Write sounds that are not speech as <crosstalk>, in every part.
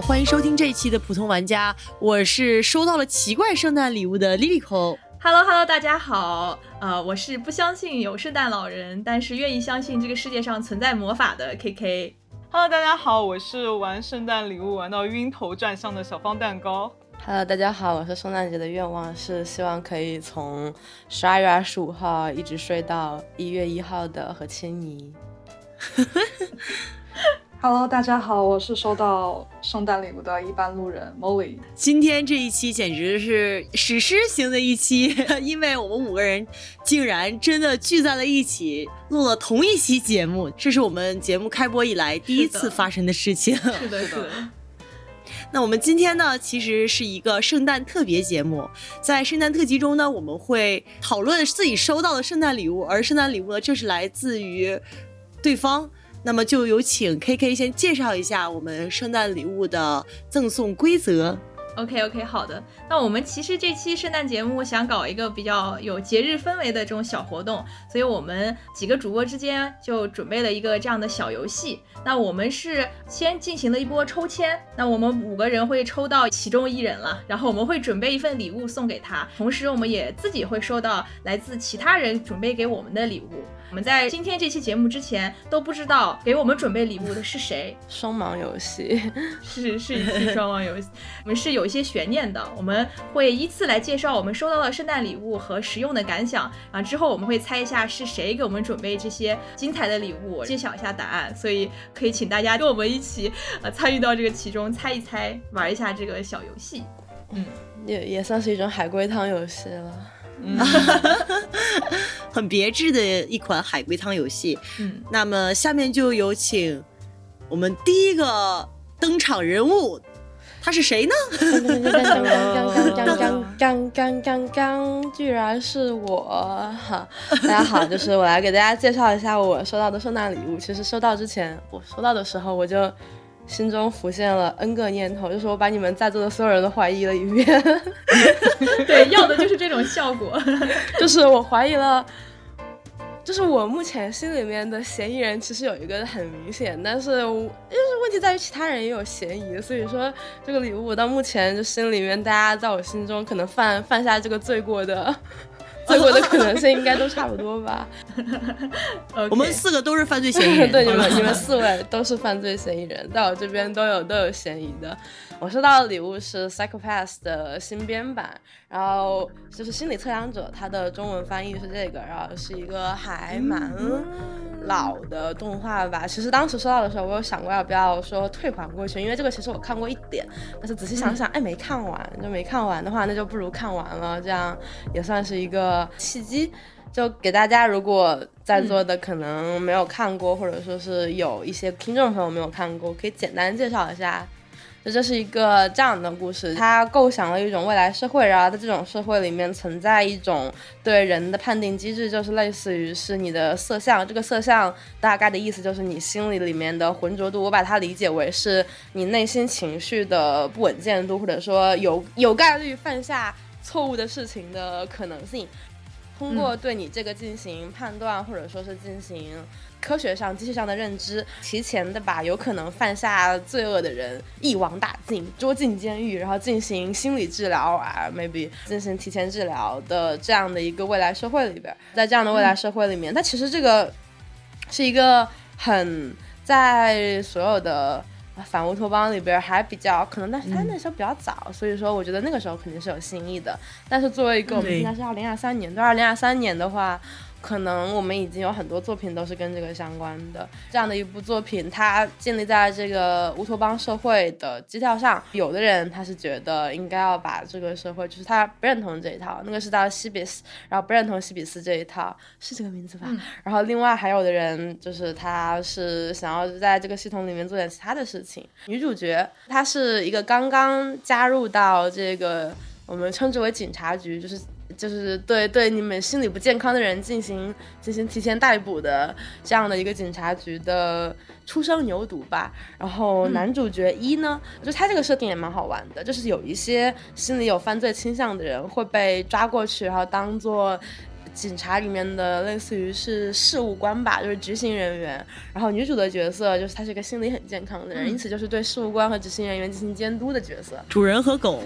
欢迎收听这一期的普通玩家，我是收到了奇怪圣诞礼物的 Lilico。Hello，Hello，大家好，呃，我是不相信有圣诞老人，但是愿意相信这个世界上存在魔法的 KK。Hello，大家好，我是玩圣诞礼物玩到晕头转向的小方蛋糕。Hello，大家好，我是圣诞节的愿望是希望可以从十二月二十五号一直睡到一月一号的何千妮。Hello，大家好，我是收到圣诞礼物的一般路人 Molly。今天这一期简直是史诗型的一期，<laughs> 因为我们五个人竟然真的聚在了一起，录了同一期节目，这是我们节目开播以来第一次发生的事情。<laughs> 是的，是的。<laughs> 那我们今天呢，其实是一个圣诞特别节目，在圣诞特辑中呢，我们会讨论自己收到的圣诞礼物，而圣诞礼物呢，正是来自于对方。那么就有请 K K 先介绍一下我们圣诞礼物的赠送规则。OK OK，好的。那我们其实这期圣诞节目想搞一个比较有节日氛围的这种小活动，所以我们几个主播之间就准备了一个这样的小游戏。那我们是先进行了一波抽签，那我们五个人会抽到其中一人了，然后我们会准备一份礼物送给他，同时我们也自己会收到来自其他人准备给我们的礼物。我们在今天这期节目之前都不知道给我们准备礼物的是谁。双盲游戏 <laughs> 是是一期双盲游戏，我们是有一些悬念的。我们会依次来介绍我们收到的圣诞礼物和实用的感想，啊之后我们会猜一下是谁给我们准备这些精彩的礼物，揭晓一下答案。所以可以请大家跟我们一起呃参与到这个其中，猜一猜，玩一下这个小游戏。嗯，也也算是一种海龟汤游戏了。<laughs> 很别致的一款海龟汤游戏。嗯，那么下面就有请我们第一个登场人物，他是谁呢？刚刚刚刚刚刚刚刚刚刚刚，居然是我！哈，大家好，就是我来给大家介绍一下我收到的圣诞礼物。其实收到之前，我收到的时候我就。心中浮现了 N 个念头，就是我把你们在座的所有人都怀疑了一遍。<laughs> 对，要的就是这种效果。<laughs> 就是我怀疑了，就是我目前心里面的嫌疑人其实有一个很明显，但是就是问题在于其他人也有嫌疑，所以说这个礼物到目前就心里面大家在我心中可能犯犯下这个罪过的。罪过的可能性应该都差不多吧。<laughs> 我们四个都是犯罪嫌疑人，<laughs> 对你们，你们四位都是犯罪嫌疑人，在我这边都有都有嫌疑的。我收到的礼物是 Psychopath 的新编版，然后就是心理测量者，它的中文翻译是这个，然后是一个还蛮老的动画吧。其实当时收到的时候，我有想过要不要说退还过去，因为这个其实我看过一点，但是仔细想想，哎，没看完，就没看完的话，那就不如看完了，这样也算是一个契机。就给大家，如果在座的可能没有看过，或者说是有一些听众朋友没有看过，可以简单介绍一下。这是一个这样的故事，他构想了一种未来社会，然后在这种社会里面存在一种对人的判定机制，就是类似于是你的色相。这个色相大概的意思就是你心里里面的浑浊度，我把它理解为是你内心情绪的不稳健度，或者说有有概率犯下错误的事情的可能性。通过对你这个进行判断，或者说是进行。科学上、机器上的认知，提前的把有可能犯下罪恶的人一网打尽，捉进监狱，然后进行心理治疗啊，maybe 进行提前治疗的这样的一个未来社会里边，在这样的未来社会里面，它其实这个是一个很在所有的反乌托邦里边还比较可能，但是他那时候比较早，所以说我觉得那个时候肯定是有新意的。但是作为一个我们现在是二零二三年，对二零二三年的话。可能我们已经有很多作品都是跟这个相关的，这样的一部作品，它建立在这个乌托邦社会的基调上。有的人他是觉得应该要把这个社会，就是他不认同这一套，那个是叫西比斯，然后不认同西比斯这一套，是这个名字吧？然后另外还有的人就是他是想要在这个系统里面做点其他的事情。女主角她是一个刚刚加入到这个我们称之为警察局，就是。就是对对你们心理不健康的人进行进行提前逮捕的这样的一个警察局的初生牛犊吧。然后男主角一呢，就他这个设定也蛮好玩的，就是有一些心里有犯罪倾向的人会被抓过去，然后当做。警察里面的类似于是事务官吧，就是执行人员。然后女主的角色就是她是一个心理很健康的人，因此就是对事务官和执行人员进行监督的角色。主人和狗，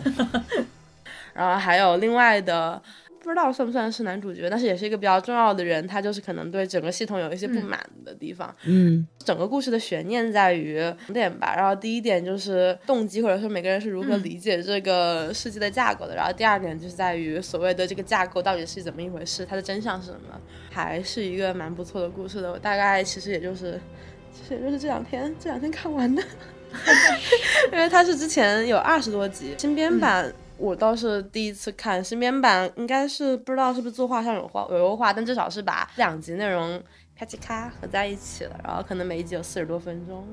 <laughs> 然后还有另外的。不知道算不算是男主角，但是也是一个比较重要的人。他就是可能对整个系统有一些不满的地方。嗯，整个故事的悬念在于两点吧。然后第一点就是动机，或者说每个人是如何理解这个世界的架构的。然后第二点就是在于所谓的这个架构到底是怎么一回事，它的真相是什么。还是一个蛮不错的故事的。我大概其实也就是，<laughs> 其实也就是这两天这两天看完的，<laughs> 因为它是之前有二十多集新编版。<laughs> 我倒是第一次看新编版，应该是不知道是不是作画上有画有优化，但至少是把两集内容啪叽咔合在一起了，然后可能每一集有四十多分钟，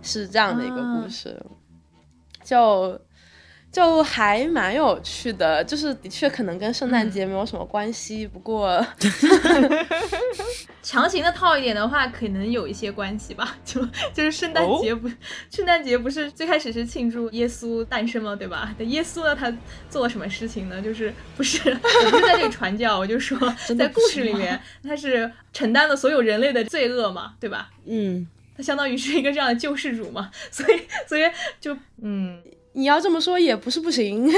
是这样的一个故事，就。就还蛮有趣的，就是的确可能跟圣诞节没有什么关系，不过 <laughs> 强行的套一点的话，可能有一些关系吧。<laughs> 就就是圣诞节不，圣诞节不是最开始是庆祝耶稣诞生吗？对吧？那耶稣呢，他做了什么事情呢？就是不是 <laughs> 我不是在这里传教，我就说在故事里面他是承担了所有人类的罪恶嘛，对吧？嗯，他相当于是一个这样的救世主嘛，所以所以就嗯。你要这么说也不是不行，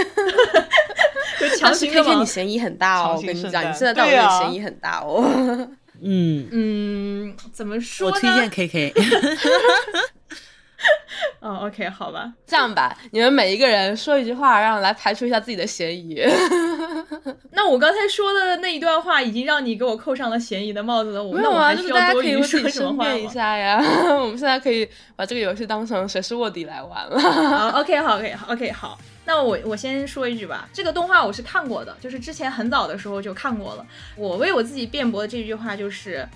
<laughs> 强行的你嫌疑很大哦，我跟你讲，你现在到我这里嫌疑很大哦。<laughs> 嗯嗯，怎么说？我推荐 K K。<laughs> 哦，<laughs> OK，好吧，这样吧，你们每一个人说一句话，让来排除一下自己的嫌疑。<laughs> 那我刚才说的那一段话，已经让你给我扣上了嫌疑的帽子了。我没有啊，就是大家可以说什么话一下呀。<laughs> 我们现在可以把这个游戏当成谁是卧底来玩了。好，OK，好，OK，OK，好。那我我先说一句吧，这个动画我是看过的，就是之前很早的时候就看过了。我为我自己辩驳的这句话就是。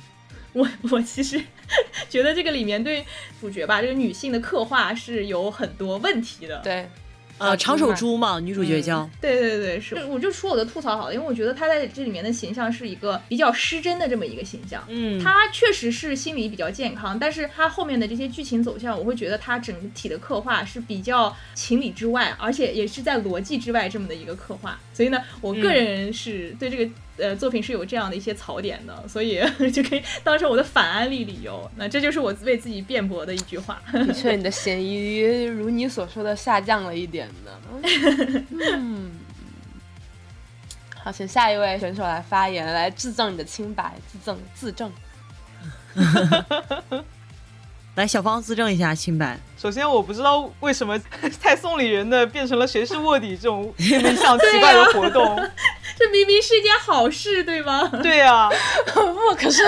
我我其实 <laughs> 觉得这个里面对主角吧，这个女性的刻画是有很多问题的。对。呃，长手猪嘛，女主角叫。对对对，是。我就说我的吐槽好了，因为我觉得她在这里面的形象是一个比较失真的这么一个形象。嗯。她确实是心理比较健康，但是她后面的这些剧情走向，我会觉得她整体的刻画是比较情理之外，而且也是在逻辑之外这么的一个刻画。所以呢，我个人是对这个呃作品是有这样的一些槽点的，所以 <laughs> 就可以当成我的反安利理由。那这就是我为自己辩驳的一句话。的确，你的嫌疑如你所说的下降了一点呢。<laughs> 嗯，好，请下一位选手来发言，来自证你的清白，自证自证。<laughs> 来，小芳自证一下清白。首先，我不知道为什么太送礼人的变成了谁是卧底这种面向奇怪的活动。<laughs> 这明明是一件好事，对吗？<laughs> 对呀，<laughs> 不，可是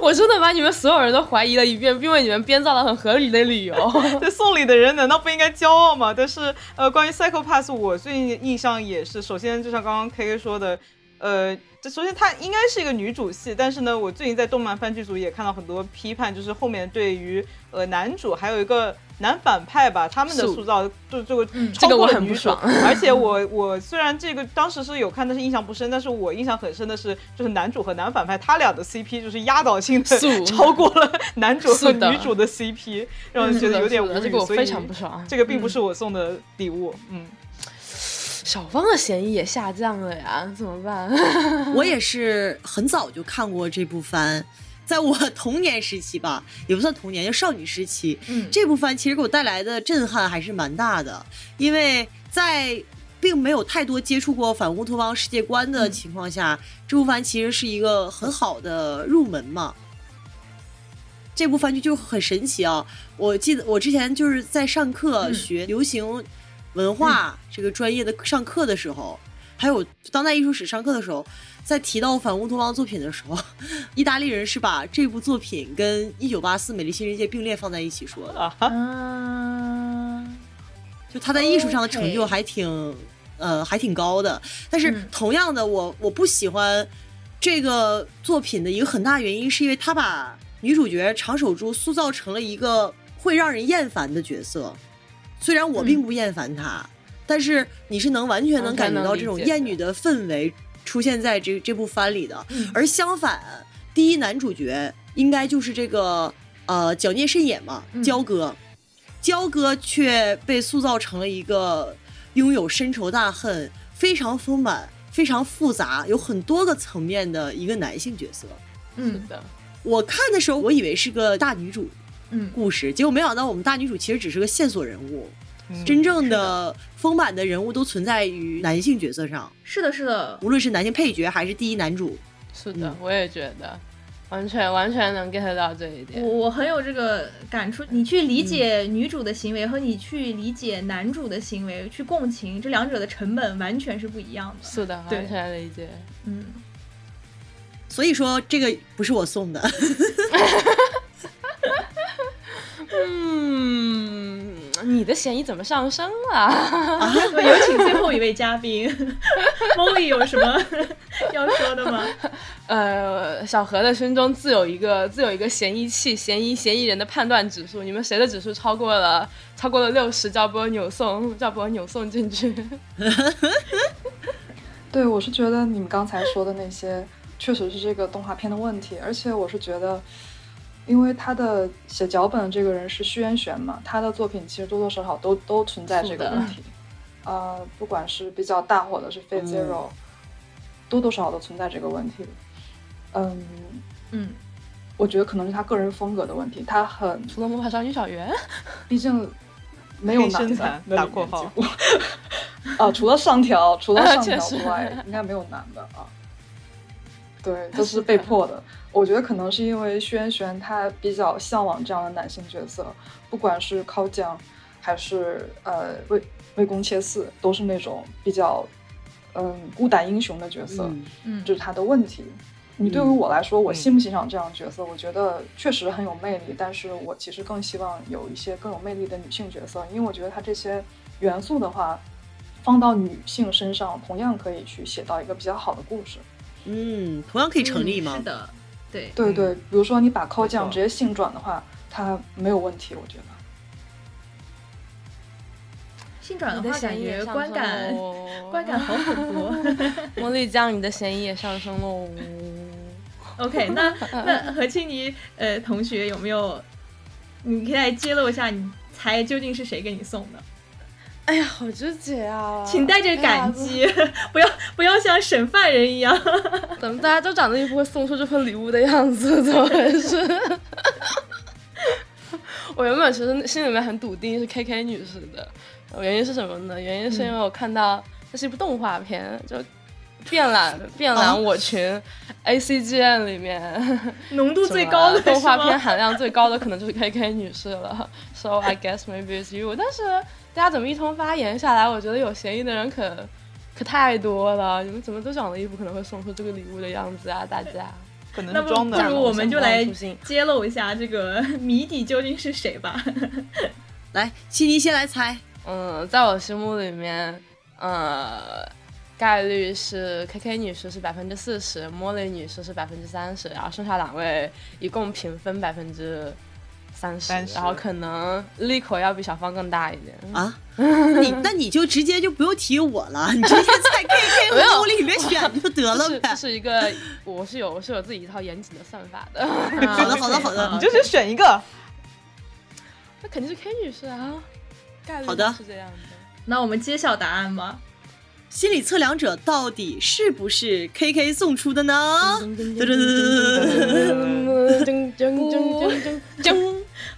我真的把你们所有人都怀疑了一遍，并为你们编造了很合理的理由。这送礼的人难道不应该骄傲吗？但是，呃，关于 Psycho Pass，我最近印象也是，首先就像刚刚 K K 说的，呃。首先，它应该是一个女主戏，但是呢，我最近在动漫番剧组也看到很多批判，就是后面对于呃男主还有一个男反派吧，他们的塑造就这个超过了女主。<laughs> 而且我我虽然这个当时是有看，但是印象不深。但是我印象很深的是，就是男主和男反派他俩的 CP 就是压倒性的 <laughs> 超过了 <laughs> 男主和女主的 CP，让人觉得有点无语。这个我非常不爽。这个并不是我送的礼物，嗯。小芳的嫌疑也下降了呀，怎么办？我也是很早就看过这部番，在我 <laughs> 童年时期吧，也不算童年，就少女时期。嗯，这部番其实给我带来的震撼还是蛮大的，因为在并没有太多接触过反乌托邦世界观的情况下，这部番其实是一个很好的入门嘛。这部番剧就很神奇啊！我记得我之前就是在上课学流行。文化这个专业的上课的时候，还有当代艺术史上课的时候，在提到反乌托邦作品的时候，意大利人是把这部作品跟《一九八四美丽新世界》并列放在一起说的。啊，就他在艺术上的成就还挺，呃，还挺高的。但是同样的，我我不喜欢这个作品的一个很大原因，是因为他把女主角长手珠塑造成了一个会让人厌烦的角色。虽然我并不厌烦他，但是你是能完全能感觉到这种厌女的。氛围出现在这这部番里的。而相反，第一男主角应该就是这个呃矫孽深野嘛，焦哥，焦哥却被塑造成了一个拥有深仇大恨、非常丰满、非常复杂，有很多个层面的一个男性角色。是嗯的，我看的时候，我以为是个大女主嗯，故事，结果没想到我们大女主其实只是个线索人物，嗯真正的丰满的人物都存在于男性角色上，是的，是的，无论是男性配角还是第一男主。是的，嗯我也觉得，完全完全能 get 到这一点我。我很有这个感触。你去理解女主的行为和你去理解男主的行为，去共情，这两者的成本完全是不一样的。是的，对完全理解。嗯，所以说这个不是我送的，<laughs> <laughs> 嗯，你的嫌疑怎么上升了？那么有请最后一位嘉宾，<laughs> Molly 有什么 <laughs> 要说的吗？<laughs> 呃，小何的心中自有一个自有一个嫌疑器，嫌疑嫌疑人的判断指数，你们谁的指数超过了超过了六十，就要把我扭送，就要把我扭送进去。对，我是觉得你们刚才说的那些，确实是这个动画片的问题，而且我是觉得，因为他的写脚本的这个人是虚渊玄嘛，他的作品其实多多少少都都存在这个问题，呃，不管是比较大火的是《Fate Zero》多多少少都存在这个问题。嗯，嗯，我觉得可能是他个人风格的问题，他很，除了魔法少女小圆，毕竟没有男的打括号面几乎，<laughs> 啊，除了上条，除了上条之外，<laughs> 应该没有男的啊。对，都是被迫的。我觉得可能是因为轩轩他比较向往这样的男性角色，不管是靠将还是呃魏魏公切嗣，都是那种比较嗯孤胆英雄的角色。嗯嗯，这是他的问题。你对于我来说，我欣不欣赏这样的角色？我觉得确实很有魅力，但是我其实更希望有一些更有魅力的女性角色，因为我觉得他这些元素的话，放到女性身上，同样可以去写到一个比较好的故事。嗯，同样可以成立吗？是的，对，对对，比如说你把靠没错将直接性转的话，它没有问题，我觉得。性转的的话，感觉观感 <laughs> 观感好恐怖。<laughs> 茉莉酱，你的嫌疑也上升喽。OK，那那何青妮呃同学有没有？你可以来揭露一下，你猜究竟是谁给你送的？哎呀，好纠结啊！请带着感激，<laughs> 不要不要像审犯人一样。<laughs> 怎么大家都长得一副会送出这份礼物的样子？怎么回事？<laughs> 我原本其实心里面很笃定是 K K 女士的，原因是什么呢？原因是因为我看到这是一部动画片，就变懒变懒我群 A C G N 里面浓度最高的动画片含量最高的可能就是 K K 女士了。So I guess maybe it's you。但是大家怎么一通发言下来，我觉得有嫌疑的人可可太多了。你们怎么都长得一副可能会送出这个礼物的样子啊？大家。可能那不是装的不。如我们就来揭露一下这个谜底究竟是谁吧。<laughs> 来，悉尼先来猜。嗯，在我心目里面，呃，概率是 K K 女士是百分之四十，茉莉女士是百分之三十，然后剩下两位一共平分百分之三十，然后可能利口要比小芳更大一点。啊，你那你就直接就不用提我了，你直接在 <laughs> K K 和没有 O 里面选就得了呗这。是一个，我是有我是有自己一套严谨的算法的。好的，好的，好的。<laughs> 你就是选一个，那肯定是 K 女士啊，概率好的是这样的。那我们揭晓答案吧。心理测量者到底是不是 K K 送出的呢？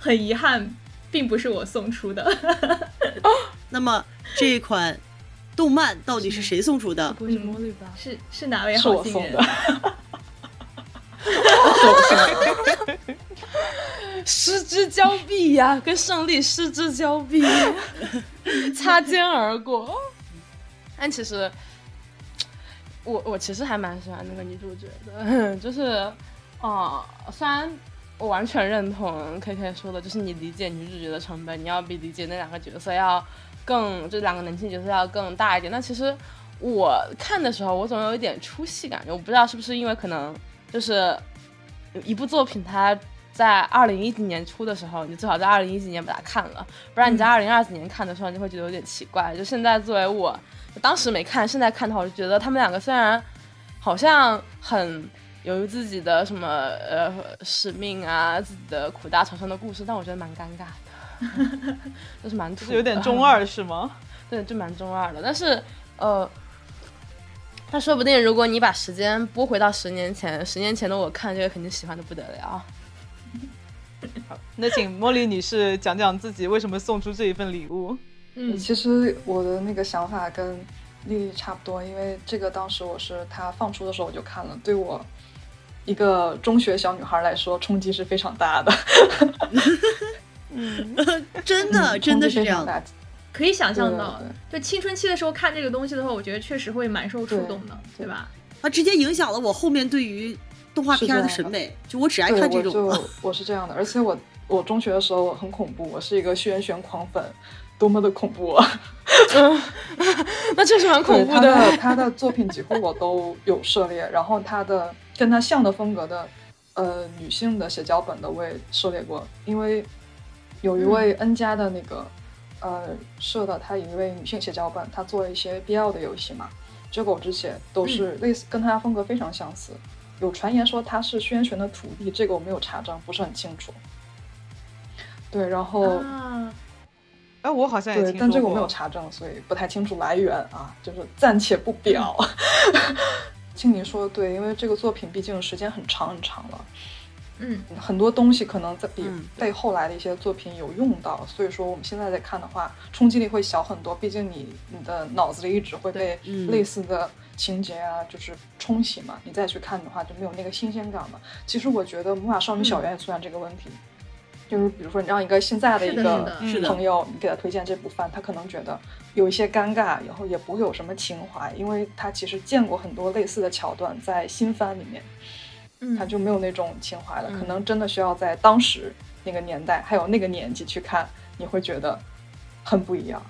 很遗憾，并不是我送出的。<laughs> 那么这一款动漫到底是谁送出的？不会是茉莉吧？是是哪位是好心人我送的？<laughs> 失之交臂呀，跟胜利失之交臂，擦肩而过。<laughs> 但其实，我我其实还蛮喜欢那个女主角的，就是，哦、虽然我完全认同 K K 说的，就是你理解女主角的成本，你要比理解那两个角色要更，就两个男性角色要更大一点。那其实我看的时候，我总有一点出戏感觉，我不知道是不是因为可能就是一部作品它。在二零一几年出的时候，你最好在二零一几年把它看了，不然你在二零二几年看的时候，你就会觉得有点奇怪。就现在作为我，当时没看，现在看的话，我就觉得他们两个虽然好像很有自己的什么呃使命啊，自己的苦大仇深的故事，但我觉得蛮尴尬的，<laughs> 就是蛮有点中 <laughs> 二是吗？<laughs> 对，就蛮中二的。但是呃，那说不定如果你把时间拨回到十年前，十年前的我看这个肯定喜欢的不得了。好，那请茉莉女士讲讲自己为什么送出这一份礼物。嗯，其实我的那个想法跟丽丽差不多，因为这个当时我是她放出的时候我就看了，对我一个中学小女孩来说冲击是非常大的。嗯，<laughs> 真的真的是这样可以想象到对，就青春期的时候看这个东西的话，我觉得确实会蛮受触动的，对对。吧？它直接影响了我后面对于动画片的审美，就我只爱，看这我种。就我是这样的，而且我我中学的时候我很恐怖，我是一个轩辕狂粉，多么的恐怖啊！<laughs> 那确实蛮恐怖的。的他的作品几乎我都有涉猎，然后他的跟他像的风格的，呃，女性的写脚本的我也涉猎过，因为有一位 N 家的那个、呃社的，他有一位女性写脚本，她做了一些 BL 的游戏嘛，这个我之前都是类似，跟他风格非常相似。有传言说他是轩辕的徒弟，这个我没有查证，不是很清楚。对，然后、啊，哎，我好像也对，但这个我没有查证，所以不太清楚来源啊，就是暂且不表。<laughs> 青柠说的对，因为这个作品毕竟时间很长很长了，嗯，很多东西可能在比嗯被后来的一些作品有用到，所以说我们现在在看的话，冲击力会小很多。毕竟你你的脑子里一直会被嗯类似的情节啊，就是冲洗嘛，你再去看的话就没有那个新鲜感了。其实我觉得《魔法少女小圆》也出现这个问题。就是比如说，你让一个现在的一个朋友，你给他推荐这部番，他可能觉得有一些尴尬，然后也不会有什么情怀，因为他其实见过很多类似的桥段在新番里面，嗯他就没有那种情怀了。嗯可能真的需要在当时那个年代，还有那个年纪去看，你会觉得很不一样，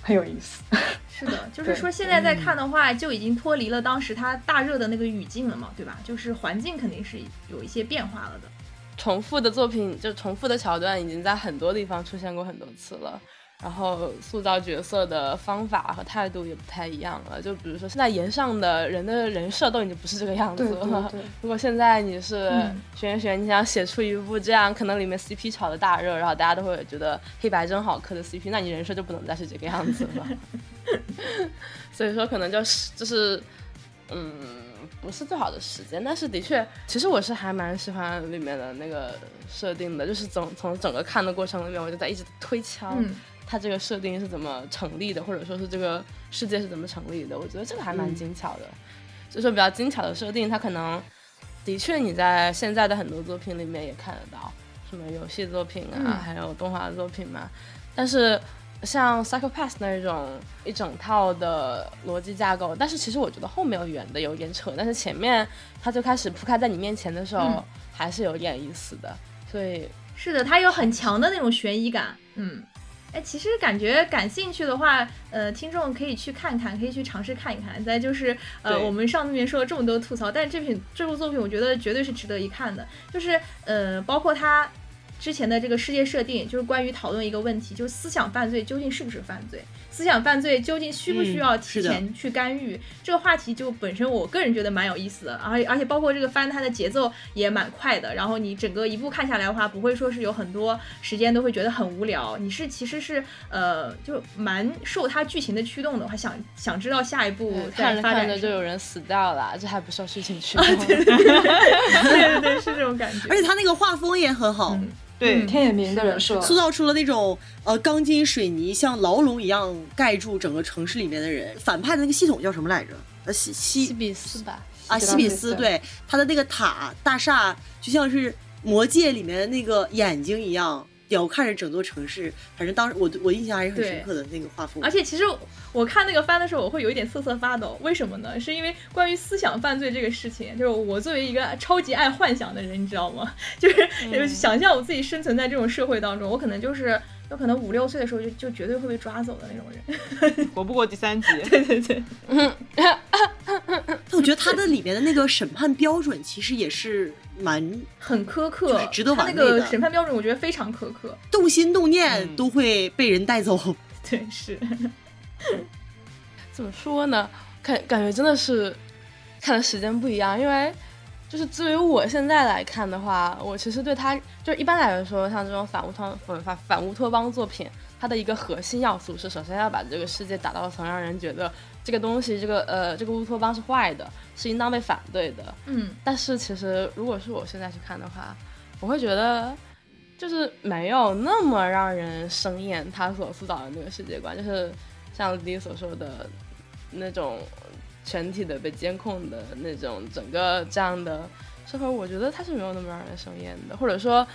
很有意思。是的，<laughs> 就是说现在在看的话，就已经脱离了当时它大热的那个语境了嘛，对吧？就是环境肯定是有一些变化了的。重复的作品，就重复的桥段，已经在很多地方出现过很多次了。然后塑造角色的方法和态度也不太一样了。就比如说，现在岩上的人的人设都已经不是这个样子了。对 <laughs> 对，如果现在你是嗯玄玄，你想写出一部这样可能里面 CP 炒的大热，然后大家都会觉得黑白真好磕的 CP，那你人设就不能再是这个样子了。<laughs> 所以说，可能就是就是，嗯，不是最好的时间，但是的确，其实我是还蛮喜欢里面的那个设定的，就是从从整个看的过程里面，我就在一直推敲。嗯，它这个设定是怎么成立的，或者说是这个世界是怎么成立的，我觉得这个还蛮嗯精巧的。所以说比较精巧的设定，它可能的确你在现在的很多作品里面也看得到，什么游戏作品啊，嗯还有动画作品嘛。但是像 Psychopath 那种一整套的逻辑架构，但是其实我觉得后面有圆的有点扯，但是前面它最开始铺开在你面前的时候，嗯还是有点意思的。所以是的，它有很强的那种悬疑感。嗯，哎，其实感觉感兴趣的话，呃，听众可以去看看，可以去尝试看一看。再就是，呃，我们上面说了这么多吐槽，但是这品这部作品，我觉得绝对是值得一看的。就是，呃，包括它之前的这个世界设定，就是关于讨论一个问题，就是思想犯罪究竟是不是犯罪？思想犯罪究竟需不需要提前去干预？这个话题就本身我个人觉得蛮有意思的，而而且包括这个番它的节奏也蛮快的，然后你整个一部看下来的话，不会说是有很多时间都会觉得很无聊，你是其实是呃就蛮受它剧情的驱动的，还想想知道下一步看着在发展什么。看着就有人死掉了，这还不受剧情驱动。对对对，是这种感觉。而且它那个画风也很好，嗯对，天野明的人设，塑造出了那种呃钢筋水泥像牢笼一样盖住整个城市里面的人。反派的那个系统叫什么来着？呃，西西西比斯吧，啊，西西比斯对他的那个塔大厦，就像是魔界里面的那个眼睛一样，屌看着整座城市。反正当时我我印象还是很深刻的那个画风。而且其实我看那个番的时候，我会有一点瑟瑟发抖，为什么呢？是因为关于思想犯罪这个事情，就是我作为一个超级爱幻想的人，你知道吗？<laughs> 就是就是想象我自己生存在这种社会当中，我可能就是有可能五六岁的时候就就绝对会被抓走的那种人。<laughs> 活不过第三集。<laughs> 对对对，但我觉得他的里面的那个审判标准其实也是蛮很苛刻，就是值得他那个玩味的审判标准，我觉得非常苛刻。动心动念嗯都会被人带走。<laughs> 对，是，<laughs> 怎么说呢？感感觉真的是看的时间不一样，因为就是至于我现在来看的话，我其实对他就一般来说，像这种反乌托反反反乌托邦作品，它的一个核心要素是，首先要把这个世界打造成让人觉得这个东西，这个呃这个乌托邦是坏的，是应当被反对的。嗯，但是其实如果是我现在去看的话，我会觉得就是没有那么让人生厌，他所塑造的那个世界观，就是像李所说的那种全体的被监控的那种整个这样的社会，我觉得它是没有那么让人生厌的，或者说。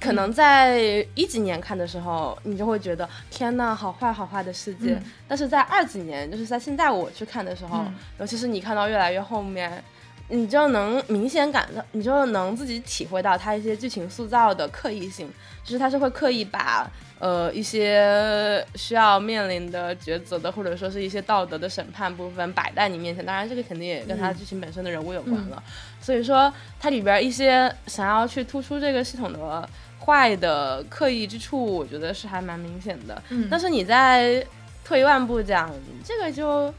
可能在一几年看的时候，你就会觉得天呐，好坏好坏的世界。但是在二几年，就是在现在我去看的时候，尤其是你看到越来越后面，你就能明显感到，你就能自己体会到它一些剧情塑造的刻意性，就是它是会刻意把呃一些需要面临的抉择的，或者说是一些道德的审判部分摆在你面前。当然，这个肯定也跟他剧情本身的人物有关了。所以说，它里边一些想要去突出这个系统的。坏的刻意之处，我觉得是还蛮明显的。嗯，但是你在退一万步讲，这个就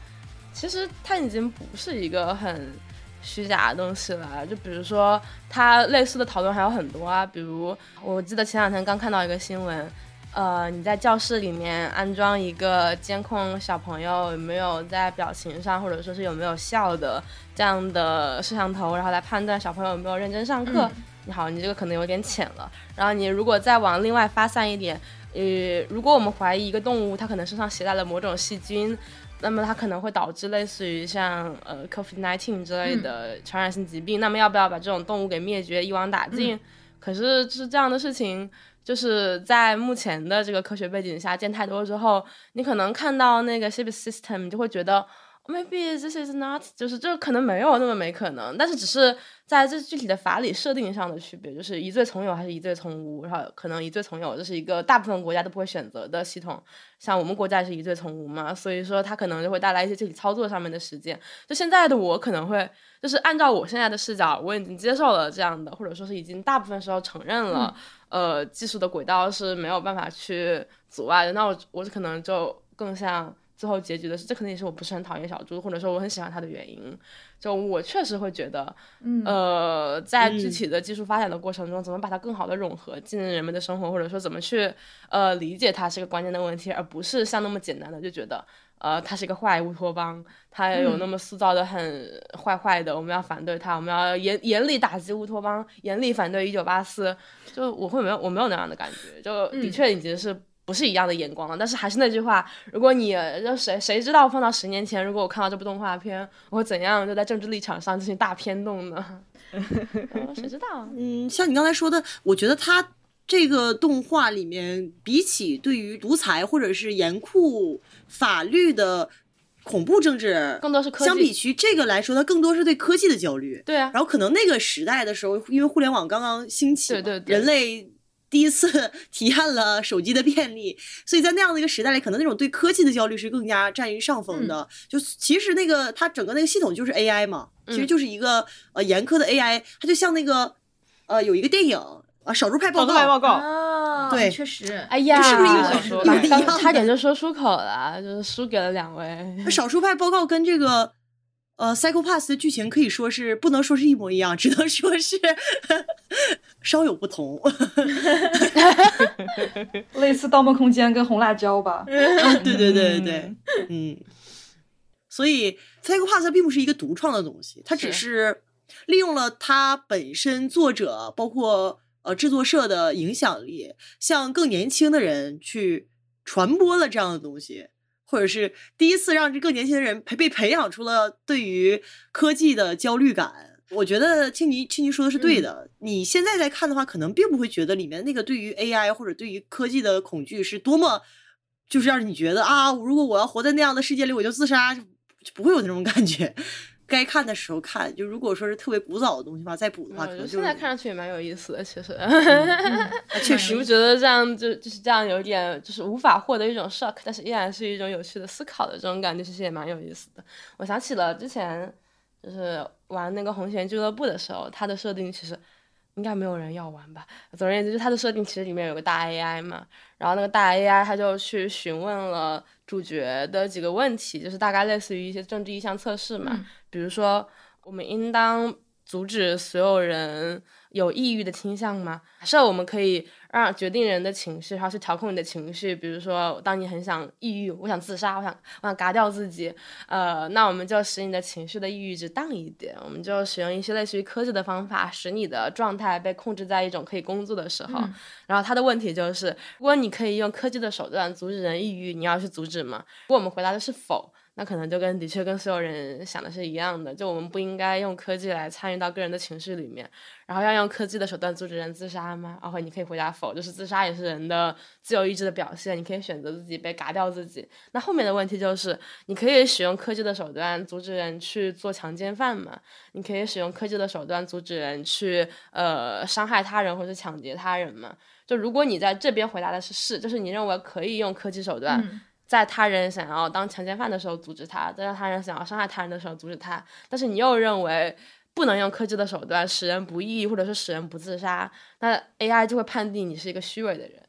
其实它已经不是一个很虚假的东西了。就比如说，它类似的讨论还有很多啊。比如，我记得前两天刚看到一个新闻，呃，你在教室里面安装一个监控小朋友有没有在表情上，或者说是有没有笑的这样的摄像头，然后来判断小朋友有没有认真上课。你好，你这个可能有点浅了。然后你如果再往另外发散一点，呃，如果我们怀疑一个动物它可能身上携带了某种细菌，那么它可能会导致类似于像呃 COVID-19 之类的传染性疾病，那么要不要把这种动物给灭绝，一网打尽？可是就是这样的事情，就是在目前的这个科学背景下见太多之后，你可能看到那个 ship system，你就会觉得。Maybe this is not，就是这可能没有那么没可能，但是只是在这具体的法理设定上的区别，就是疑罪从有还是疑罪从无，然后可能疑罪从有这是一个大部分国家都不会选择的系统，像我们国家也是疑罪从无嘛，所以说它可能就会带来一些具体操作上面的实践。就现在的我可能会，就是按照我现在的视角，我已经接受了这样的，或者说是已经大部分时候承认了，呃，技术的轨道是没有办法去阻碍的，那我我可能就更像。最后结局的是，这可能也是我不是很讨厌小猪，或者说我很喜欢它的原因。就我确实会觉得，呃，在具体的技术发展的过程中，怎么把它更好的融合进人们的生活，或者说怎么去呃理解它是个关键的问题，而不是像那么简单的就觉得，呃，他是一个坏乌托邦，它有那么塑造的很坏坏的，我们要反对他，我们要严严厉打击乌托邦，严厉反对一九八四。就我会没有我没有那样的感觉，就的确已经是。不是一样的眼光了，但是还是那句话，如果你就谁谁知道放到十年前，如果我看到这部动画片，我会怎样就在政治立场上进行大偏动呢？<laughs> 谁知道？<laughs> 嗯，像你刚才说的，我觉得它这个动画里面，比起对于独裁或者是严酷法律的恐怖政治，更多是科技。相比于这个来说，它更多是对科技的焦虑。对啊。然后可能那个时代的时候，因为互联网刚刚兴起，对对对，人类。第一次 <laughs> 体验了手机的便利，所以在那样的一个时代里，可能那种对科技的焦虑是更加占于上风的。就其实那个它整个那个系统就是 AI 嘛，其实就是一个呃严苛的 AI，它就像那个呃有一个电影啊《少数派报告》少数派报告啊，对，确实，哎呀，是不是一样？差点就说出口了，就是输给了两位。《少数派报告》跟这个。呃，Psycho Pass 的剧情可以说是不能说是一模一样，只能说是稍有不同。<laughs> 类似《盗梦空间》跟《红辣椒》吧。<laughs> 对对对对对，嗯。所以 Psycho Pass 并不是一个独创的东西，它只是利用了它本身作者包括呃制作社的影响力，向更年轻的人去传播了这样的东西。或者是第一次让这更年轻的人培被培养出了对于科技的焦虑感，我觉得青尼青尼说的是对的。你现在在看的话，可能并不会觉得里面那个对于 AI 或者对于科技的恐惧是多么，就是让你觉得啊，如果我要活在那样的世界里，我就自杀，就不会有那种感觉。该看的时候看，就如果说是特别古早的东西吧，再补的话，可能现在看上去也蛮有意思的。其实，<laughs> 确实，不觉得这样就就是这样，有点就是无法获得一种 shock，但是依然是一种有趣的思考的这种感觉，其实也蛮有意思的。我想起了之前就是玩那个红弦俱乐部的时候，它的设定其实应该没有人要玩吧。总而言之，就它的设定其实里面有个大 AI 嘛，然后那个大 AI 它就去询问了主角的几个问题，就是大概类似于一些政治意向测试嘛。比如说，我们应当阻止所有人有抑郁的倾向吗？还是我们可以让决定人的情绪，然后去调控你的情绪。比如说，当你很想抑郁，我想自杀，我想我想嘎掉自己，呃，那我们就使你的情绪的抑郁值淡一点，我们就使用一些类似于科技的方法，使你的状态被控制在一种可以工作的时候。然后他的问题就是，如果你可以用科技的手段阻止人抑郁，你要去阻止吗？如果我们回答的是否。那可能就跟的确跟所有人想的是一样的，就我们不应该用科技来参与到个人的情绪里面，然后要用科技的手段阻止人自杀吗？然后你可以回答否，就是自杀也是人的自由意志的表现，你可以选择自己被嘎掉自己。那后面的问题就是，你可以使用科技的手段阻止人去做强奸犯吗？你可以使用科技的手段阻止人去呃伤害他人或者抢劫他人吗？就如果你在这边回答的是是，就是你认为可以用科技手段。在他人想要当强奸犯的时候阻止他，在他人想要伤害他人的时候阻止他，但是你又认为不能用科技的手段使人不义，或者是使人不自杀，那 AI 就会判定你是一个虚伪的人。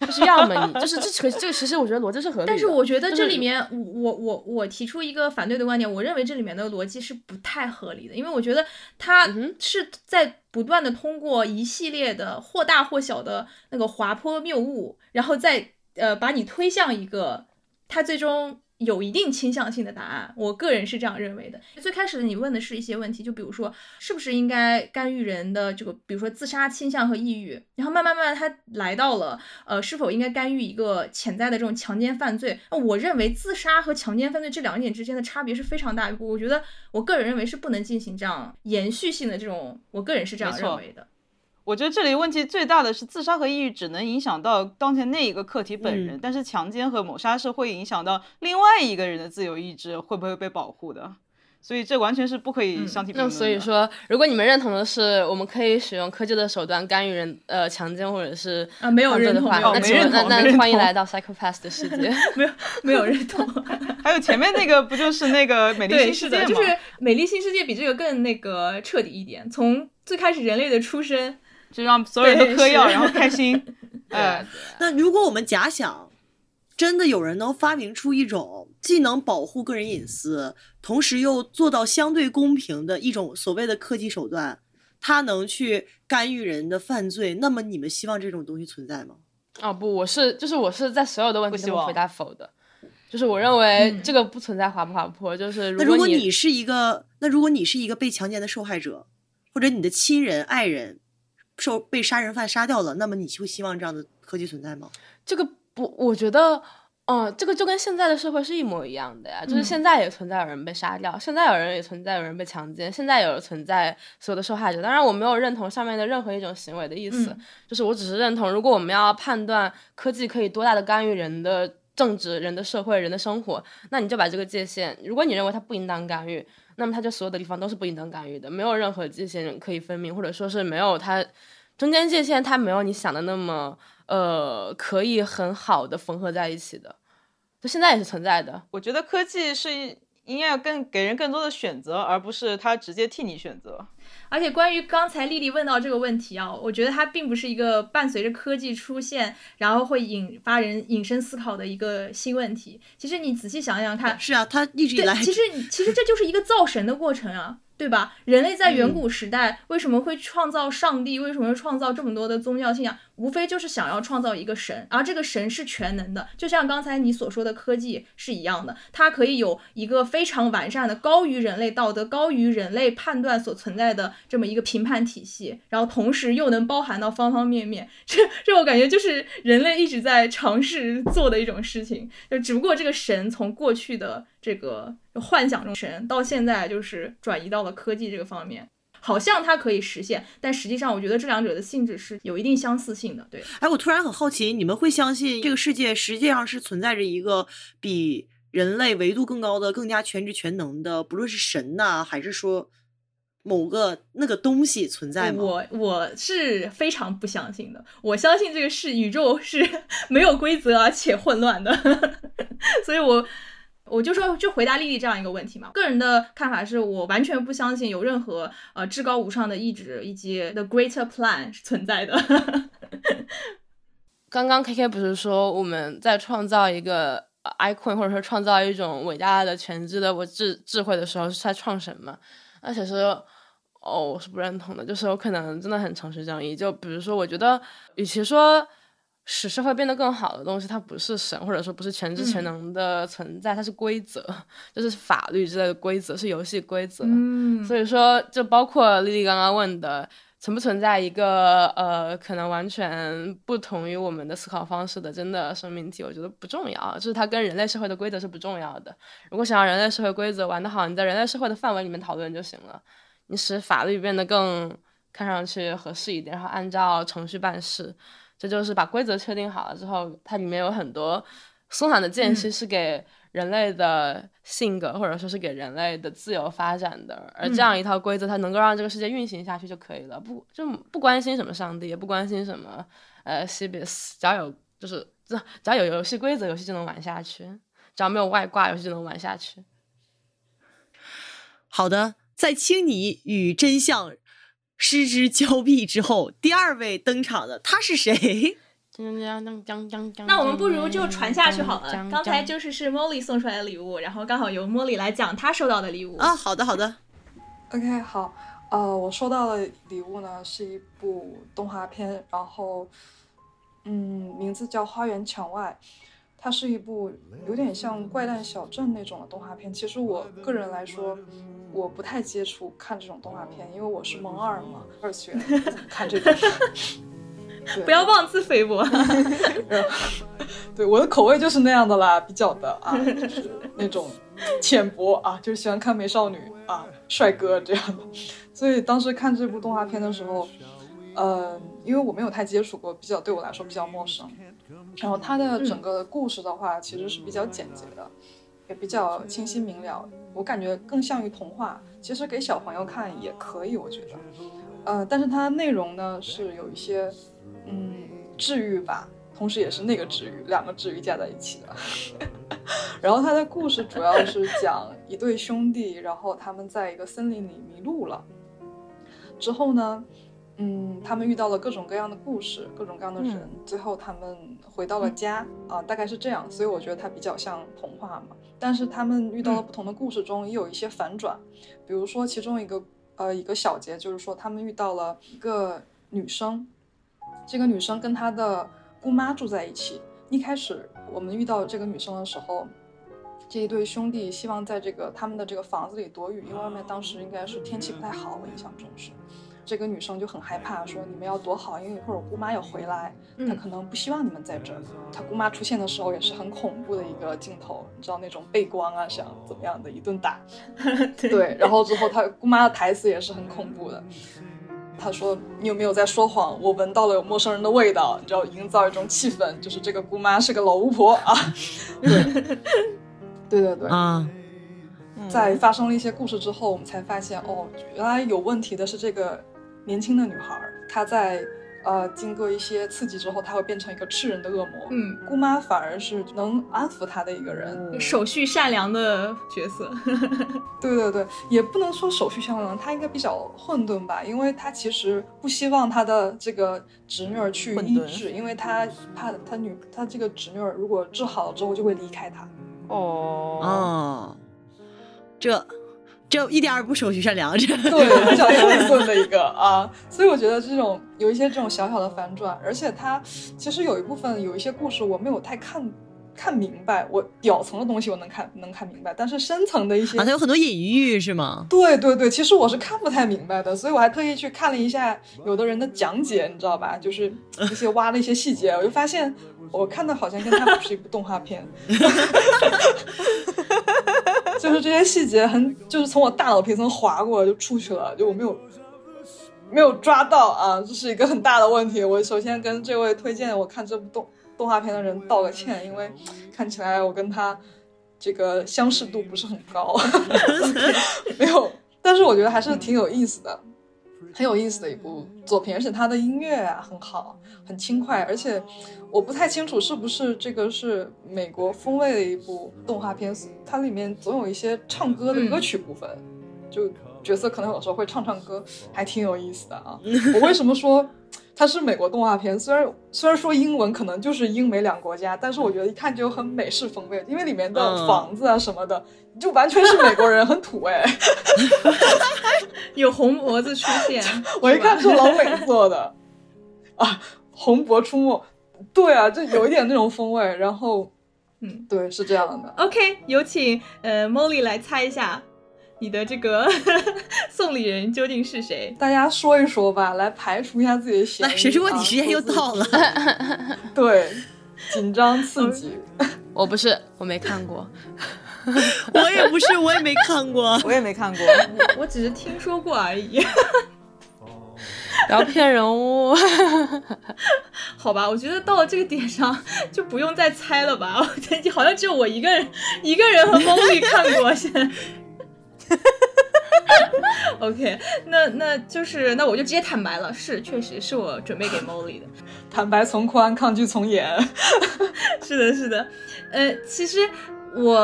就是要么你就是这可这个其实我觉得逻辑是合理的，但是我觉得这里面我我我提出一个反对的观点，我认为这里面的逻辑是不太合理的，因为我觉得他是在不断的通过一系列的或大或小的那个滑坡谬误，然后再。呃，把你推向一个他最终有一定倾向性的答案，我个人是这样认为的。最开始的你问的是一些问题，就比如说是不是应该干预人的这个，比如说自杀倾向和抑郁，然后慢慢慢慢他来到了呃，是否应该干预一个潜在的这种强奸犯罪？那我认为自杀和强奸犯罪这两点之间的差别是非常大，我觉得我个人认为是不能进行这样延续性的这种，我个人是这样认为的。我觉得这里问题最大的是自杀和抑郁只能影响到当前那一个客体本人，但是强奸和谋杀是会影响到另外一个人的自由意志会不会被保护的，所以这完全是不可以相提并论的。那所以说，如果你们认同的是我们可以使用科技的手段干预人呃强奸或者是啊没有认同，那那那欢迎来到 Psychopath 的世界，<laughs> 没有没有认同。<laughs> 还有前面那个不就是那个美丽新世界吗？就是美丽新世界比这个更那个彻底一点，从最开始人类的出生。就让所有人都嗑药，然后开心。<laughs> 哎，那如果我们假想，真的有人能发明出一种既能保护个人隐私，同时又做到相对公平的一种所谓的科技手段，它能去干预人的犯罪，那么你们希望这种东西存在吗？哦不，我是就是我是在所有的问题中回答否的，就是我认为这个不存在划不滑坡。就是那如果你是一个，那如果你是一个被强奸的受害者，或者你的亲人爱人。受被杀人犯杀掉了，那么你会希望这样的科技存在吗？这个不，我觉得，嗯，这个就跟现在的社会是一模一样的呀。就是现在也存在有人被杀掉，现在有人也存在有人被强奸，现在有存在所有的受害者。当然，我没有认同上面的任何一种行为的意思，就是我只是认同，如果我们要判断科技可以多大的干预人的政治、人的社会、人的生活，那你就把这个界限，如果你认为它不应当干预。那么它就所有的地方都是不应当干预的，没有任何界限可以分明，或者说是没有它中间界限，它没有你想的那么呃可以很好的缝合在一起的，就现在也是存在的。我觉得科技是应该要更给人更多的选择，而不是它直接替你选择。而且关于刚才丽丽问到这个问题啊，我觉得它并不是一个伴随着科技出现，然后会引发人引申思考的一个新问题。其实你仔细想想看，是啊，它一直以来，其实其实这就是一个造神的过程啊。对吧？人类在远古时代为什么会创造上帝？为什么会创造这么多的宗教信仰？无非就是想要创造一个神，而这个神是全能的，就像刚才你所说的科技是一样的，它可以有一个非常完善的、高于人类道德、高于人类判断所存在的这么一个评判体系，然后同时又能包含到方方面面。<laughs> 这这我感觉就是人类一直在尝试做的一种事情，就只不过这个神从过去的。这个幻想中神到现在就是转移到了科技这个方面，好像它可以实现，但实际上我觉得这两者的性质是有一定相似性的。对，哎，我突然很好奇，你们会相信这个世界实际上是存在着一个比人类维度更高的、更加全知全能的，不论是神呐，还是说某个那个东西存在吗？我我是非常不相信的，我相信这个是宇宙是 <laughs> 没有规则而且混乱的，<laughs> 所以我。我就说，就回答丽丽这样一个问题嘛。个人的看法是我完全不相信有任何呃至高无上的意志以及 the greater plan 是存在的。<laughs> 刚刚 K K 不是说我们在创造一个 icon 或者说创造一种伟大的全知的我智智慧的时候是在创神吗？那其实哦，我是不认同的。就是有可能真的很诚实正义。就比如说，我觉得与其说使社会变得更好的东西，它不是神，或者说不是全知全能的存在，它是规则，就是法律之类的规则，是游戏规则。嗯，所以说，就包括丽丽刚刚问的。存不存在一个呃，可能完全不同于我们的思考方式的真的生命体？我觉得不重要，就是它跟人类社会的规则是不重要的。如果想要人类社会规则玩得好，你在人类社会的范围里面讨论就行了。你使法律变得更看上去合适一点，然后按照程序办事，这就是把规则确定好了之后，它里面有很多松散的间隙是给。人类的性格，或者说是给人类的自由发展的，而这样一套规则，它能够让这个世界运行下去就可以了，不就不关心什么上帝，也不关心什么呃西比斯，只要有就是 <laughs> 只要有游戏规则，游戏就能玩下去；只要没有外挂，游戏就能玩下去。好的，在青泥与真相失之交臂之后，第二位登场的他是谁？那我们不如就传下去好了。刚才就是是 Molly 送出来的礼物，然后刚好由 Molly 来讲她收到的礼物啊。好的，好的。OK，好。呃，我收到的礼物呢是一部动画片，然后嗯，名字叫《花园墙外》，它是一部有点像《怪诞小镇》那种的动画片。其实我个人来说，我不太接触看这种动画片，因为我是萌二嘛，二次元不怎么看这种。<laughs> 不要妄自菲薄。<laughs> 对，我的口味就是那样的啦，比较的啊，就是那种浅薄啊，就是喜欢看美少女啊、帅哥这样的。所以当时看这部动画片的时候，呃，因为我没有太接触过，比较对我来说比较陌生。然后它的整个故事的话，其实是比较简洁的，也比较清晰明了。我感觉更像于童话，其实给小朋友看也可以，我觉得。呃，但是它内容呢是有一些。嗯，治愈吧，同时也是那个治愈，两个治愈加在一起的。<laughs> 然后它的故事主要是讲一对兄弟，然后他们在一个森林里迷路了。之后呢，嗯，他们遇到了各种各样的故事，各种各样的人，最后他们回到了家啊，大概是这样。所以我觉得它比较像童话嘛。但是他们遇到了不同的故事中，也有一些反转。比如说其中一个呃一个小节，就是说他们遇到了一个女生。这个女生跟她的姑妈住在一起。一开始我们遇到这个女生的时候，这一对兄弟希望在这个他们的这个房子里躲雨，因为外面当时应该是天气不太好，我印象中是。这个女生就很害怕，说你们要躲好，因为一会儿我姑妈要回来，她可能不希望你们在这儿。她姑妈出现的时候也是很恐怖的一个镜头，你知道那种背光啊，想怎么样的一顿打。<laughs> 对，然后之后她姑妈的台词也是很恐怖的。他说：“你有没有在说谎？我闻到了有陌生人的味道，你知道，营造一种气氛，就是这个姑妈是个老巫婆啊。<laughs> ”对，对对对啊！在发生了一些故事之后，我们才发现，哦，原来有问题的是这个年轻的女孩，她在。呃，经过一些刺激之后，她会变成一个吃人的恶魔。嗯，姑妈反而是能安抚她的一个人，手续善良的角色。<laughs> 对对对，也不能说手续善良，她应该比较混沌吧，因为她其实不希望她的这个侄女儿去医治，因为她怕她女她这个侄女儿如果治好了之后就会离开她。哦哦，这。就一点儿不手续善良，这对比较混混的一个啊，所以我觉得这种有一些这种小小的反转，而且它其实有一部分有一些故事我没有太看看明白，我表层的东西我能看能看明白，但是深层的一些啊，它有很多隐喻是吗？对对对，其实我是看不太明白的，所以我还特意去看了一下有的人的讲解，你知道吧？就是一些挖了一些细节，我就发现我看的好像跟它不是一部动画片。<laughs> 就是这些细节很，就是从我大脑皮层划过就出去了，就我没有没有抓到啊，这是一个很大的问题。我首先跟这位推荐我看这部动动画片的人道个歉，因为看起来我跟他这个相似度不是很高，<laughs> 没有，但是我觉得还是挺有意思的。很有意思的一部作品，而且它的音乐啊很好，很轻快，而且我不太清楚是不是这个是美国风味的一部动画片，它里面总有一些唱歌的歌曲部分，就角色可能有时候会唱唱歌，还挺有意思的啊。<laughs> 我为什么说它是美国动画片，虽然虽然说英文可能就是英美两国家，但是我觉得一看就很美式风味，因为里面的嗯房子啊什么的，就完全是美国人，很土哎。<laughs> 有红脖子出现，<laughs> 我一看是老美做的 <laughs> 啊，红脖出没，对啊，就有一点那种风味。然后，嗯，对，是这样的。OK，有请呃 Molly 来猜一下你的这个 <laughs> 送礼人究竟是谁？大家说一说吧，来排除一下自己的嫌疑。来，谁说啊你时间又到了？<laughs> 对，紧张刺激。我不是，我没看过。<laughs> 我也不是，我也没看过。我也没看过。我只是听说过而已。不要骗人物。好吧，我觉得到了这个点上就不用再猜了吧。我好像只有我一个人，一个人和 Molly 看过。现在。<laughs> OK，那那就是那我就直接坦白了，是确实是我准备给 Molly 的。<laughs> 坦白从宽，抗拒从严。<laughs> 是的，是的，呃，其实我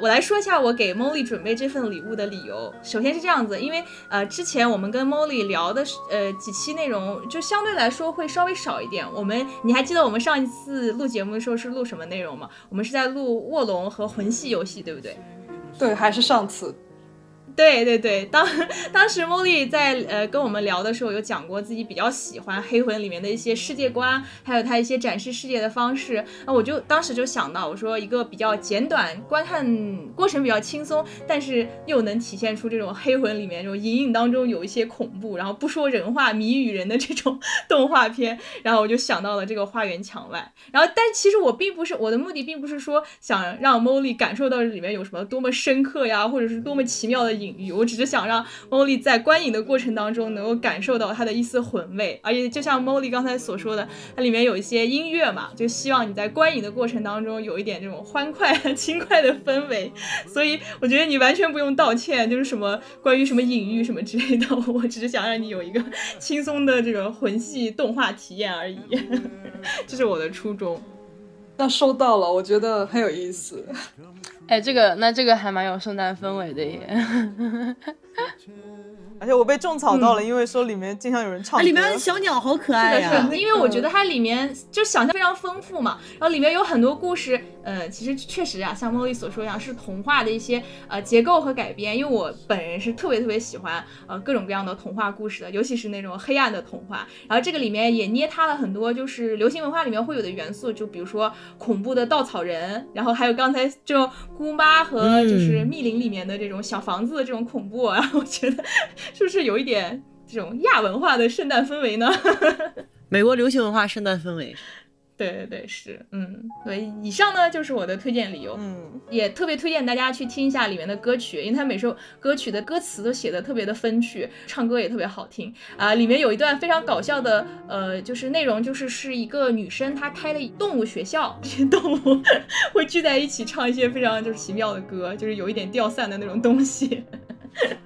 我来说一下我给 Molly 准备这份礼物的理由。首先是这样子，因为呃之前我们跟 Molly 聊的是呃几期内容，就相对来说会稍微少一点。我们你还记得我们上一次录节目的时候是录什么内容吗？我们是在录卧龙和魂系游戏，对不对？对，还是上次。对对对，当当时 Molly 在呃跟我们聊的时候，有讲过自己比较喜欢黑魂里面的一些世界观，还有它一些展示世界的方式。那我就当时就想到，我说一个比较简短、观看过程比较轻松，但是又能体现出这种黑魂里面这种隐隐当中有一些恐怖，然后不说人话、谜语人的这种 <laughs> 动画片。然后我就想到了这个花园墙外。然后，但其实我并不是我的目的，并不是说想让 Molly 感受到里面有什么多么深刻呀，或者是多么奇妙的隐喻。我只是想让 Molly 在观影的过程当中能够感受到它的一丝魂味。而且，就像 Molly 刚才所说的，它里面有一些音乐嘛，就希望你在观影的过程当中有一点这种欢快、<laughs> 轻快的氛围。所以，我觉得你完全不用道歉，就是什么关于什么隐喻什么之类的，<laughs> 我只是想让你有一个轻松的这个魂系动画体验而已。<laughs> 这是我的初衷。那收到了，我觉得很有意思。哎，这个那这个还蛮有圣诞氛围的耶。<laughs> 而且我被种草到了，因为说里面经常有人唱里面的小鸟好可爱是的，呀、是的，因为我觉得它里面就想象非常丰富嘛，然后里面有很多故事，呃，其实确实啊，像茉莉所说一样，是童话的一些呃结构和改编。因为我本人是特别特别喜欢呃各种各样的童话故事的，尤其是那种黑暗的童话。然后这个里面也捏塌了很多就是流行文化里面会有的元素，就比如说恐怖的稻草人，然后还有刚才这种姑妈和就是密林里面的这种小房子的这种恐怖，然 <laughs> 后我觉得是不是有一点。这种亚文化的圣诞氛围呢？<laughs> 美国流行文化圣诞氛围。对对对，是，嗯，所，以以上呢就是我的推荐理由，嗯，也特别推荐大家去听一下里面的歌曲，因为它每首歌曲的歌词都写的特别的风趣，唱歌也特别好听啊、里面有一段非常搞笑的，呃，就是内容就是是一个女生她开了动物学校，这些动物 <laughs> 会聚在一起唱一些非常就是奇妙的歌，就是有一点掉散的那种东西。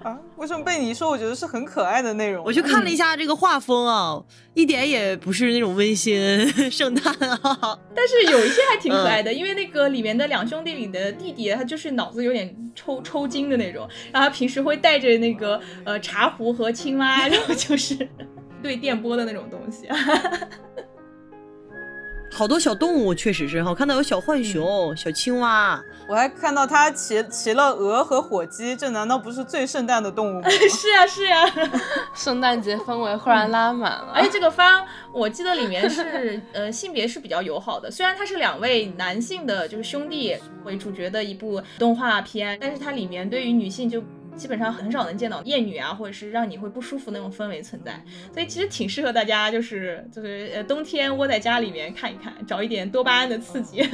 啊，为什么被你一说，我觉得是很可爱的内容？我去看了一下这个画风啊，一点也不是那种温馨圣诞啊。但是有一些还挺可爱的，因为那个里面的两兄弟里的弟弟，他就是脑子有点抽 <laughs> 抽筋的那种，然后他平时会带着那个呃茶壶和青蛙，然后就是 <laughs> 对电波的那种东西。好多小动物确实是，我看到有小浣熊、小青蛙，我还看到他骑骑了鹅和火鸡，这难道不是最圣诞的动物吗？是 <laughs> 啊是啊，<laughs> 圣诞节氛围忽然拉满了。而且这个番我记得里面是呃性别是比较友好的，虽然它是两位男性的就是兄弟为主角的一部动画片，但是它里面对于女性就。基本上很少能见到厌女啊，或者是让你会不舒服那种氛围存在，所以其实挺适合大家，就是就是呃冬天窝在家里面看一看，找一点多巴胺的刺激。<laughs>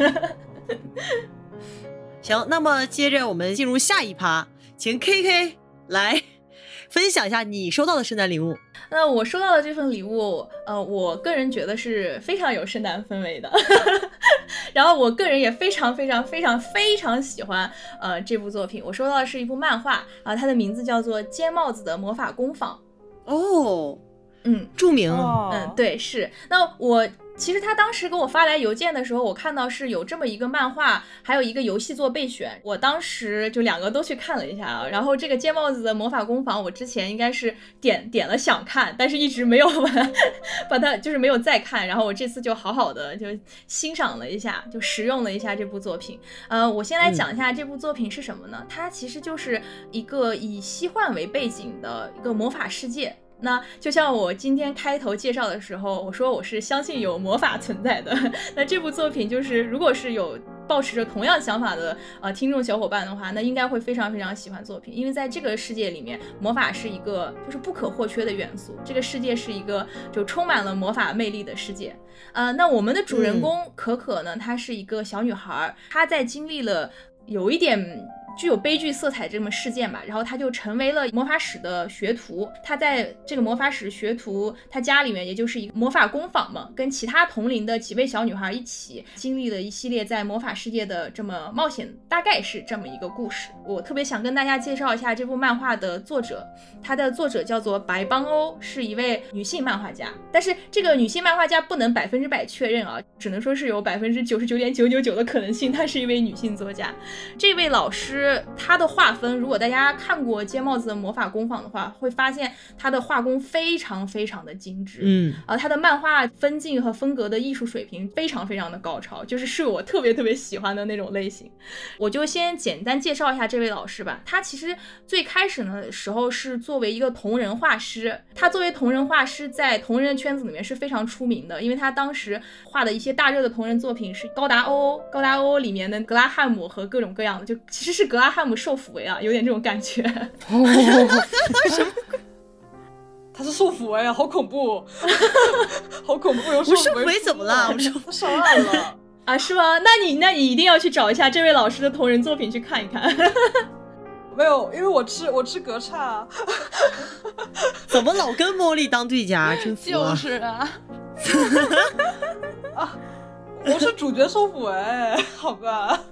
行，那么接着我们进入下一趴，请 K K 来分享一下你收到的圣诞礼物。那我收到的这份礼物，呃，我个人觉得是非常有圣诞氛围的，<laughs> 然后我个人也非常非常非常非常喜欢呃这部作品。我收到的是一部漫画啊、它的名字叫做《尖帽子的魔法工坊》。哦，嗯著名，哦嗯，，对，是。那我其实他当时给我发来邮件的时候，我看到是有这么一个漫画，还有一个游戏做备选，我当时就两个都去看了一下啊。然后这个尖帽子的魔法工坊，我之前应该是点点了想看，但是一直没有把它 <laughs> 把它就是没有再看。然后我这次就好好的就欣赏了一下，就实用了一下这部作品。呃，我先来讲一下这部作品是什么呢？它其实就是一个以西幻为背景的一个魔法世界。那就像我今天开头介绍的时候，我说我是相信有魔法存在的。<laughs> 那这部作品就是，如果是有抱持着同样想法的呃听众小伙伴的话，那应该会非常非常喜欢作品，因为在这个世界里面，魔法是一个就是不可或缺的元素。这个世界是一个就充满了魔法魅力的世界。呃，那我们的主人公可可呢，她是一个小女孩，她在经历了有一点。具有悲剧色彩这么事件吧，然后他就成为了魔法史的学徒。他在这个魔法史学徒，他家里面也就是一个魔法工坊嘛，跟其他同龄的几位小女孩一起经历了一系列在魔法世界的这么冒险，大概是这么一个故事。我特别想跟大家介绍一下这部漫画的作者，他的作者叫做白邦欧，是一位女性漫画家。但是这个女性漫画家不能百分之百确认啊，只能说是有百分之九十九点九九九的可能性，她是一位女性作家。这位老师。他的画风，如果大家看过《街帽子的魔法工坊》的话，会发现他的画工非常非常的精致，嗯，啊，他的漫画分镜和风格的艺术水平非常非常的高超，就是是我特别特别喜欢的那种类型。我就先简单介绍一下这位老师吧。他其实最开始的时候是作为一个同人画师，他作为同人画师在同人圈子里面是非常出名的，因为他当时画的一些大热的同人作品是高达欧，高达欧里面的格拉汉姆和各种各样的，就其实是格。拉汉姆受抚为啊，有点这种感觉。什么？他是受抚为啊，好恐怖，<laughs> 好恐怖！有受抚为怎么了？我说他上岸了 <laughs> 啊？是吗？那你那你一定要去找一下这位老师的同人作品去看一看。<laughs> 没有，因为我吃我吃格差。怎么老跟茉莉当对家？真服了。就是啊。啊。我是主角受抚哎，<laughs> 好吧。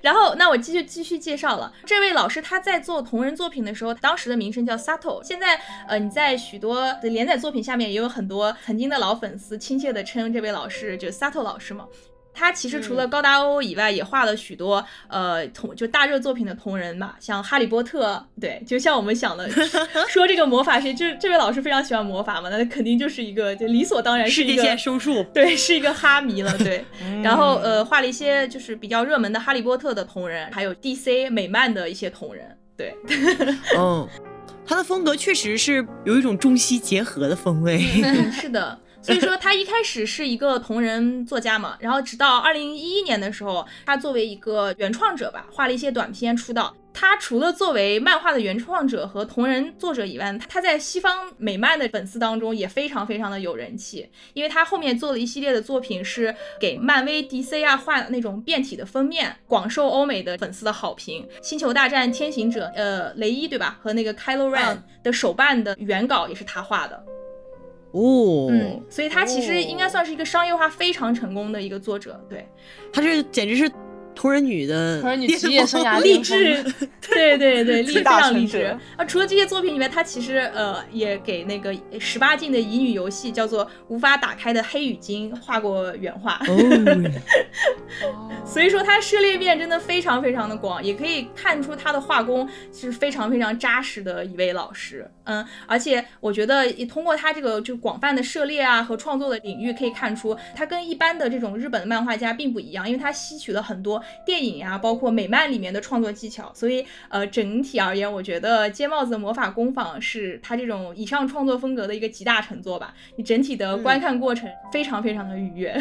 然后，那我继续继续介绍了。这位老师他在做同人作品的时候，当时的名声叫 Sato。现在，呃，你在许多的连载作品下面也有很多曾经的老粉丝亲切的称这位老师就 Sato 老师嘛。他其实除了高达欧以外，也画了许多呃同就大热作品的同人嘛，像哈利波特，对，就像我们想的 <laughs> 说这个魔法师，就这位老师非常喜欢魔法嘛，那肯定就是一个就理所当然是一个收数，对，是一个哈迷了，对。<laughs> 然后呃画了一些就是比较热门的哈利波特的同人，还有 DC 美漫的一些同人，对。嗯，<laughs> 他的风格确实是有一种中西结合的风味，是的。所以说他一开始是一个同人作家嘛，然后直到二零一一年的时候，他作为一个原创者吧，画了一些短片出道。他除了作为漫画的原创者和同人作者以外，他在西方美漫的粉丝当中也非常非常的有人气，因为他后面做了一系列的作品，是给漫威、DC 啊画那种变体的封面，广受欧美的粉丝的好评。星球大战天行者，呃，雷伊对吧？和那个 Kylo Ren 的手办的原稿也是他画的。哦，嗯，所以他其实应该算是一个商业化非常成功的一个作者，对，他这简直是。同人女的同人女职业生涯 <laughs> 励志，<laughs> 对对对，<laughs> 励非常励志啊！除了这些作品以外，他其实呃也给那个十八禁的乙女游戏叫做《无法打开的黑羽巾》画过原画，哦所以说他涉猎面真的非常非常的广，也可以看出他的画工是非常非常扎实的一位老师。嗯，而且我觉得也通过他这个就广泛的涉猎啊和创作的领域，可以看出他跟一般的这种日本的漫画家并不一样，因为他吸取了很多。电影啊，包括美漫里面的创作技巧，所以呃，整体而言，我觉得《尖帽子的魔法工坊》是他这种以上创作风格的一个集大成作吧。你整体的观看过程非常非常的愉悦，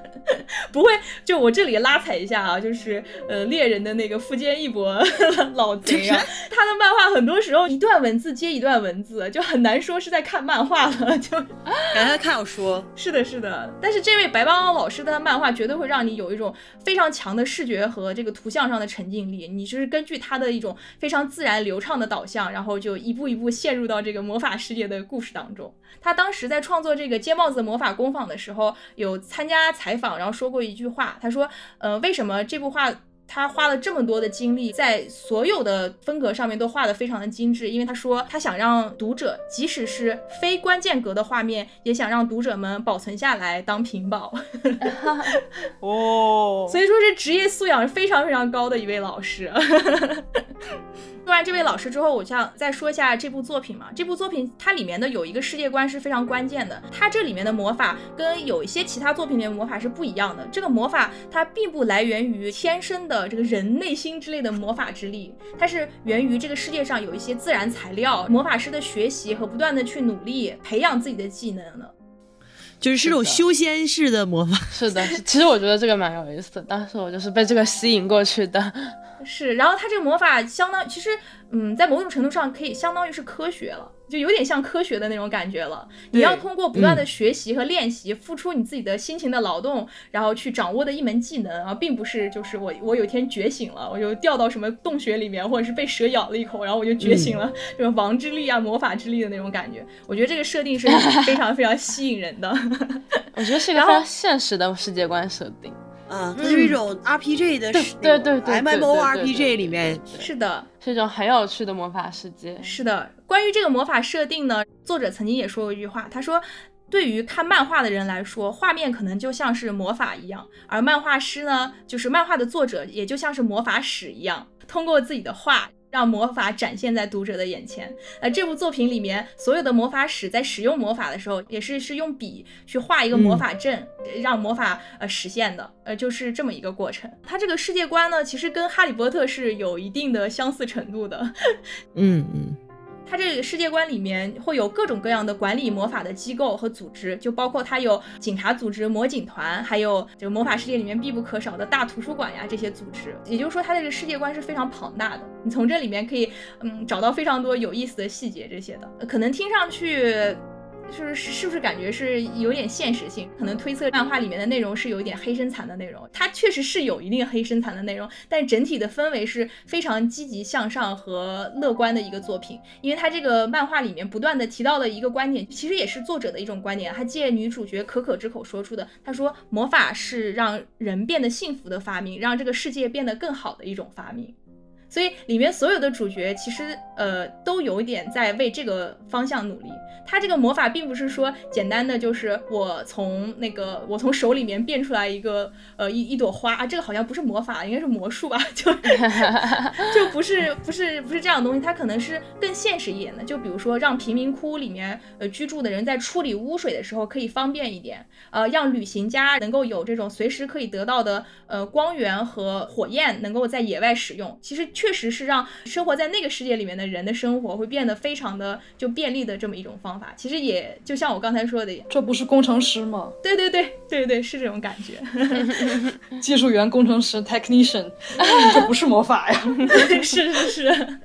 <laughs> 不会就我这里拉踩一下啊，就是呃猎人的那个富坚义博 <laughs> 老贼啊，他的漫画很多时候一段文字接一段文字，就很难说是在看漫画了，就 <laughs> 感觉在看小说。<laughs> 是的，是的。但是这位白邦老师的漫画绝对会让你有一种非常强的。视觉和这个图像上的沉浸力，你就是根据他的一种非常自然流畅的导向，然后就一步一步陷入到这个魔法世界的故事当中。他当时在创作这个《尖帽子魔法工坊》的时候，有参加采访，然后说过一句话，他说：“呃，为什么这部画他花了这么多的精力，在所有的风格上面都画得非常的精致，因为他说他想让读者，即使是非关键格的画面，也想让读者们保存下来当屏保。<laughs> 哦，所以说是职业素养非常非常高的一位老师。<laughs> 说完这位老师之后，我想再说一下这部作品嘛。这部作品它里面的有一个世界观是非常关键的，它这里面的魔法跟有一些其他作品里面魔法是不一样的。这个魔法它并不来源于天生的这个人内心之类的魔法之力，它是源于这个世界上有一些自然材料，魔法师的学习和不断的去努力培养自己的技能的。就是是种修仙式的魔法。是的，其实我觉得这个蛮有意思的，当时我就是被这个吸引过去的。是，然后它这个魔法相当，其实，嗯，在某种程度上可以相当于是科学了，就有点像科学的那种感觉了。你要通过不断的学习和练习，付出你自己的辛勤的劳动，然后去掌握的一门技能啊，并不是就是我我有一天觉醒了，我就掉到什么洞穴里面，或者是被蛇咬了一口，然后我就觉醒了，<laughs> 这种王之力啊、魔法之力的那种感觉。我觉得这个设定是非常非常吸引人的。<laughs> 我觉得是一个非常现实的世界观设定。啊，它是一种 RPG 的，对对对对，MMORPG 里面是的，是一种很有趣的魔法世界。是的，关于这个魔法设定呢，作者曾经也说过一句话，他说，对于看漫画的人来说，画面可能就像是魔法一样，而漫画师呢，就是漫画的作者，也就像是魔法使一样，通过自己的画。让魔法展现在读者的眼前。呃，这部作品里面所有的魔法使在使用魔法的时候，也是是用笔去画一个魔法阵，让魔法呃实现的。呃，就是这么一个过程。它这个世界观呢，其实跟哈利波特是有一定的相似程度的。嗯 <laughs> 嗯。它这个世界观里面会有各种各样的管理魔法的机构和组织，就包括它有警察组织、魔警团，还有这个魔法世界里面必不可少的大图书馆呀这些组织。也就是说，它的这个世界观是非常庞大的。你从这里面可以，嗯，找到非常多有意思的细节这些的，可能听上去。就是是不是感觉是有点现实性？可能推测漫画里面的内容是有一点黑身残的内容，它确实是有一定黑身残的内容，但整体的氛围是非常积极向上和乐观的一个作品。因为它这个漫画里面不断的提到的一个观点，其实也是作者的一种观点，他借女主角可可之口说出的。他说魔法是让人变得幸福的发明，让这个世界变得更好的一种发明。所以里面所有的主角其实呃都有一点在为这个方向努力。他这个魔法并不是说简单的就是我从那个我从手里面变出来一个呃一一朵花啊，这个好像不是魔法，应该是魔术吧？<laughs> 就 <laughs> 就不是不是不是这样的东西，它可能是更现实一点的。就比如说让贫民窟里面呃居住的人在处理污水的时候可以方便一点，呃让旅行家能够有这种随时可以得到的呃光源和火焰能够在野外使用。其实。确实是让生活在那个世界里面的人的生活会变得非常的就便利的这么一种方法。其实也就像我刚才说的，这不是工程师吗？对对对对对，是这种感觉。<laughs> <laughs> 技术员、工程师 （technician），<laughs> 这不是魔法呀？是是是，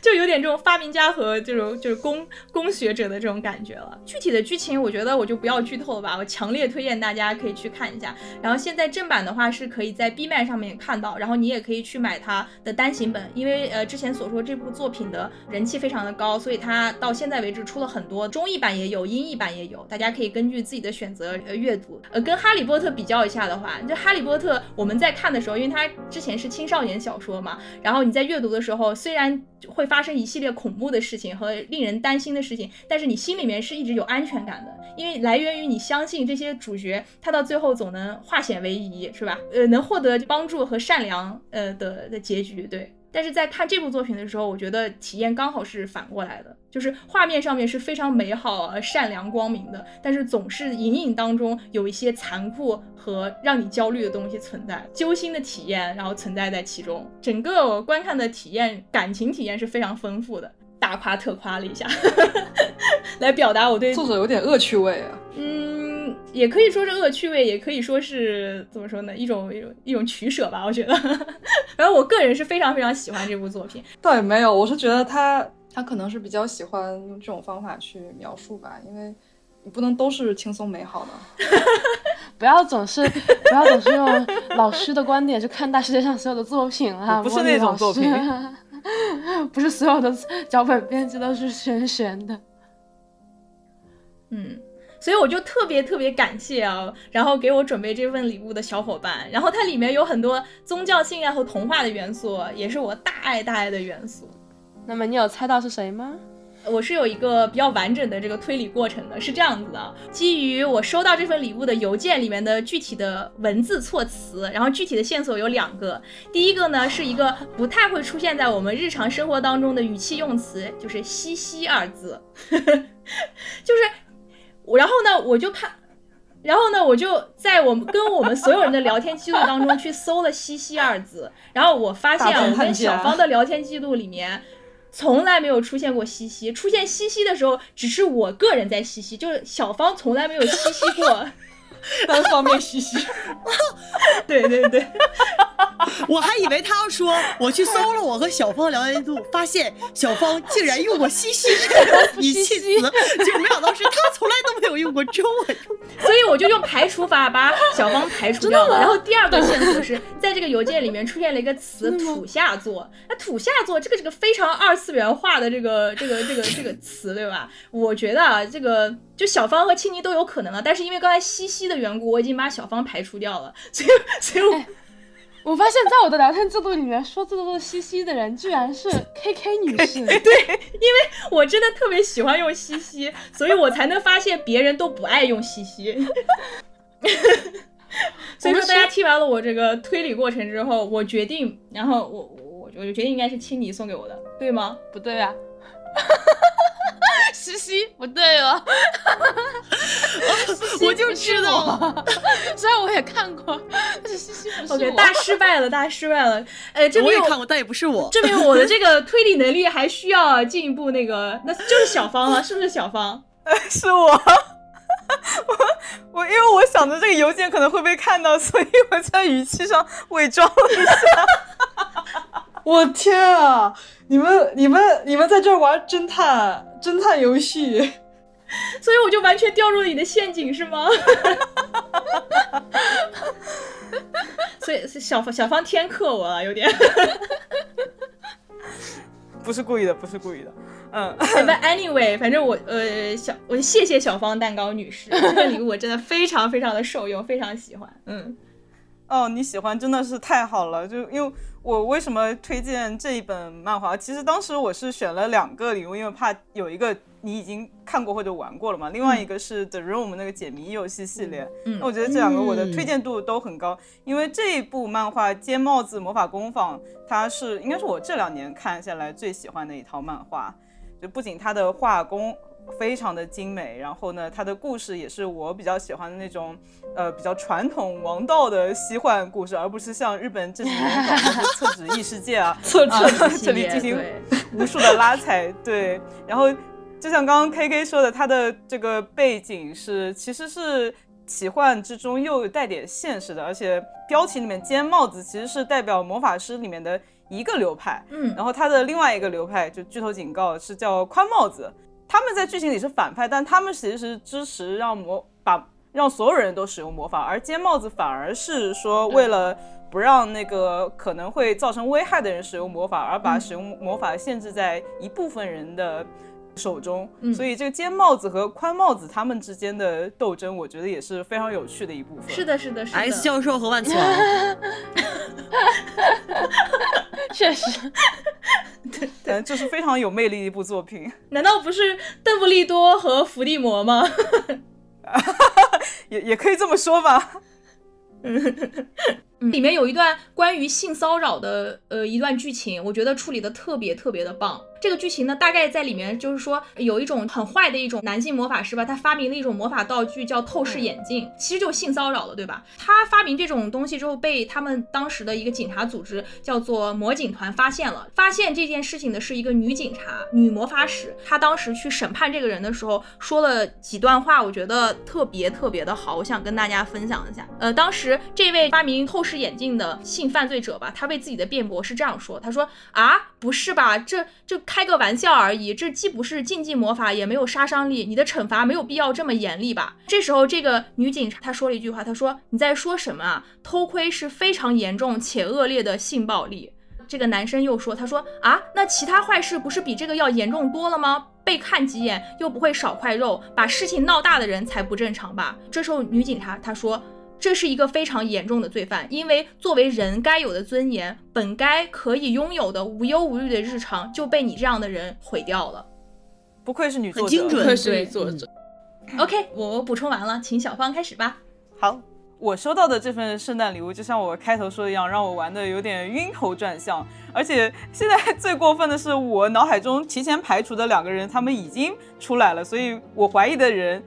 就有点这种发明家和这种就是工工学者的这种感觉了。具体的剧情，我觉得我就不要剧透了吧。我强烈推荐大家可以去看一下。然后现在正版的话是可以在 B 站上面看到，然后你也可以去买它的单行。本，因为呃之前所说这部作品的人气非常的高，所以它到现在为止出了很多中译版也有，英译版也有，大家可以根据自己的选择呃阅读。呃，跟哈利波特比较一下的话，就哈利波特我们在看的时候，因为它之前是青少年小说嘛，然后你在阅读的时候，虽然会发生一系列恐怖的事情和令人担心的事情，但是你心里面是一直有安全感的，因为来源于你相信这些主角他到最后总能化险为夷，是吧？呃，能获得帮助和善良呃的的结局，对。但是在看这部作品的时候，我觉得体验刚好是反过来的，就是画面上面是非常美好、善良、光明的，但是总是隐隐当中有一些残酷和让你焦虑的东西存在，揪心的体验然后存在在其中。整个观看的体验、感情体验是非常丰富的，大夸特夸了一下，<laughs> 来表达我对作者有点恶趣味啊。嗯。也可以说是恶趣味，也可以说是怎么说呢？一种一种一种取舍吧，我觉得。<laughs> 反正我个人是非常非常喜欢这部作品。倒也没有，我是觉得他他可能是比较喜欢用这种方法去描述吧，因为你不能都是轻松美好的。<laughs> 不要总是不要总是用老师的观点去看待世界上所有的作品啊！不是那种作品，<laughs> 不是所有的脚本编辑都是玄玄的。嗯。所以我就特别特别感谢啊，然后给我准备这份礼物的小伙伴。然后它里面有很多宗教信仰和童话的元素，也是我大爱大爱的元素。那么你有猜到是谁吗？我是有一个比较完整的这个推理过程的，是这样子的：基于我收到这份礼物的邮件里面的具体的文字措辞，然后具体的线索有两个。第一个呢是一个不太会出现在我们日常生活当中的语气用词，就是“嘻嘻”二字，<laughs> 就是我。然后呢，我就看，然后呢，我就在我们跟我们所有人的聊天记录当中去搜了“西西”二字，然后我发现我跟小芳的聊天记录里面。从来没有出现过西西，出现西西的时候，只是我个人在西西，就是小芳从来没有西西过，单方面西西。对对对，我还以为他要说，我去搜了我和小芳聊天记录，发现小芳竟然用过西西这个语气词，结果没想到是他从来都没有用过中文，<laughs> 所以我就用排除法把小芳排除掉了。然后第二个线索是在这个邮件里面出现了一个词“土下座”，那土下座这个这个非常二次元化的这个这个这个这个词，对吧？我觉得啊，这个就小芳和青妮都有可能了，但是因为刚才西西的缘故，我已经把小芳排除掉了，所以所以我。我发现，在我的聊天记录里面说这个西西的人，居然是 K K 女士。<laughs> 对，因为我真的特别喜欢用西西，所以我才能发现别人都不爱用西西。<laughs> 所以说，大家听完了我这个推理过程之后，我决定，然后我我我就决定应该是青泥送给我的，对吗？不对啊。<laughs> 西西不对了，我就知道，<laughs> 虽然我也看过，<laughs> 但是西西不是 OK，大失败了，大失败了。呃，这我也看过，但也不是我。证明我的这个推理能力还需要进一步。那个，那就是小芳了，是不是小芳？是我，我我因为我想着这个邮件可能会被看到，所以我在语气上伪装了一下。我天啊！你们、你们、你们在这玩侦探侦探游戏，所以我就完全掉入了你的陷阱，是吗？所以小方小方天克我了，有点。不是故意的，不是故意的。嗯。But anyway，反正我呃小我谢谢小方蛋糕女士，这个礼物我真的非常非常的受用，非常喜欢。嗯。哦，你喜欢真的是太好了，就因为。我为什么推荐这一本漫画？其实当时我是选了两个礼物，因为怕有一个你已经看过或者玩过了嘛。另外一个是 The Room 那个解谜游戏系列。那我觉得这两个我的推荐度都很高，因为这一部漫画《尖帽子魔法工坊》，它是应该是我这两年看下来最喜欢的一套漫画。就不仅它的画工。非常的精美，然后呢，它的故事也是我比较喜欢的那种，呃，比较传统王道的西幻故事，而不是像日本这几年搞的 <laughs> 厕纸异世界啊，厕纸这里进行无数的拉踩，对。然后就像刚刚 K K 说的，它的这个背景是其实是奇幻之中又带点现实的，而且标题里面尖帽子其实是代表魔法师里面的一个流派，嗯，然后它的另外一个流派就剧透警告是叫宽帽子。他们在剧情里是反派，但他们其实是支持让魔把让所有人都使用魔法，而尖帽子反而是说为了不让那个可能会造成危害的人使用魔法，而把使用魔法限制在一部分人的手中。所以这个尖帽子和宽帽子他们之间的斗争，我觉得也是非常有趣的一部分。是的，是的，是的。X 教授和万磁王，确实。<laughs> 对，就是非常有魅力的一部作品。<laughs> 难道不是邓布利多和伏地魔吗？<laughs> 也也可以这么说吧。里面有一段关于性骚扰的呃一段剧情，我觉得处理的特别特别的棒。这个剧情呢，大概在里面就是说，有一种很坏的一种男性魔法师吧，他发明了一种魔法道具叫透视眼镜，其实就性骚扰了，对吧？他发明这种东西之后，被他们当时的一个警察组织叫做魔警团发现了。发现这件事情的是一个女警察，女魔法使。她当时去审判这个人的时候，说了几段话，我觉得特别特别的好，我想跟大家分享一下。呃，当时这位发明透视是眼镜的性犯罪者吧，他为自己的辩驳是这样说：他说啊，不是吧，这这。开个玩笑而已，这既不是禁忌魔法，也没有杀伤力，你的惩罚没有必要这么严厉吧？这时候，这个女警察她说了一句话，她说：“你在说什么啊？偷窥是非常严重且恶劣的性暴力。”这个男生又说：“他说啊，那其他坏事不是比这个要严重多了吗？”被看几眼又不会少块肉，把事情闹大的人才不正常吧？这时候女警察她说。这是一个非常严重的罪犯，因为作为人该有的尊严，本该可以拥有的无忧无虑的日常，就被你这样的人毁掉了。不愧是女作者，精准不愧是女作者。OK，我补充完了，请小芳开始吧。好，我收到的这份圣诞礼物，就像我开头说的一样，让我玩的有点晕头转向。而且现在最过分的是，我脑海中提前排除的两个人，他们已经出来了，所以我怀疑的人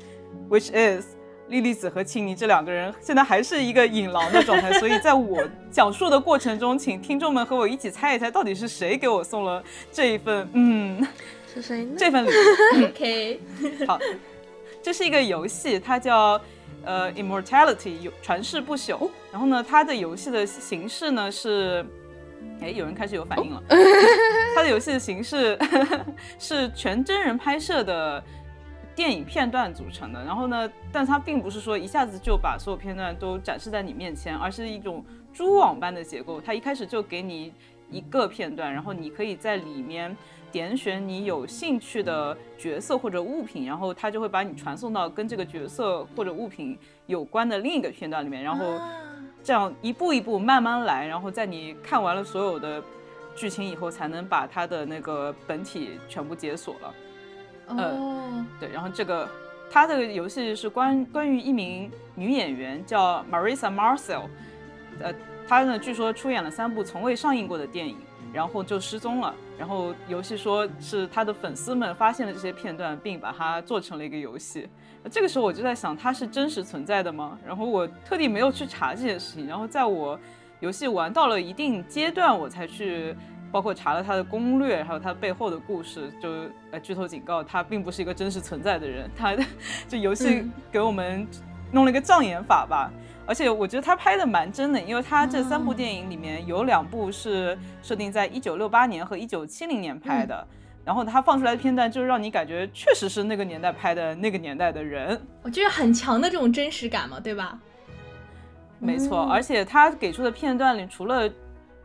，which is 莉莉子和青柠这两个人，现在还是一个引狼的状态。所以在我讲述的过程中，请听众们和我一起猜一猜，到底是谁给我送了这一份，嗯，是谁呢？<laughs> 这份礼物。<laughs> OK，<laughs> 好，这是一个游戏，它叫呃 Immortality，有传世不朽。然后呢，它的游戏的形式呢是，哎，有人开始有反应了。它的游戏的形式是全真人拍摄的电影片段组成的。然后呢，但它并不是说一下子就把所有片段都展示在你面前，而是一种蛛网般的结构。它一开始就给你一个片段，然后你可以在里面点选你有兴趣的角色或者物品，然后它就会把你传送到跟这个角色或者物品有关的另一个片段里面，然后这样一步一步慢慢来，然后在你看完了所有的剧情以后，才能把它的那个本体全部解锁了。哦，对，然后这个他的游戏是关关于一名女演员叫 Marisa Marcel，呃，她呢据说出演了三部从未上映过的电影，然后就失踪了。然后游戏说是她的粉丝们发现了这些片段，并把它做成了一个游戏。呃这个时候我就在想，它是真实存在的吗？然后我特地没有去查这件事情，然后在我游戏玩到了一定阶段，我才去。包括查了他的攻略，还有他背后的故事，就呃剧透警告，他并不是一个真实存在的人，他这游戏给我们弄了一个障眼法吧。而且我觉得他拍的蛮真的，因为他这三部电影里面有两部是设定在一九六八年和一九七零年拍的，然后他放出来的片段就是让你感觉确实是那个年代拍的那个年代的人，我觉得很强的这种真实感嘛，对吧？没错，嗯而且他给出的片段里，除了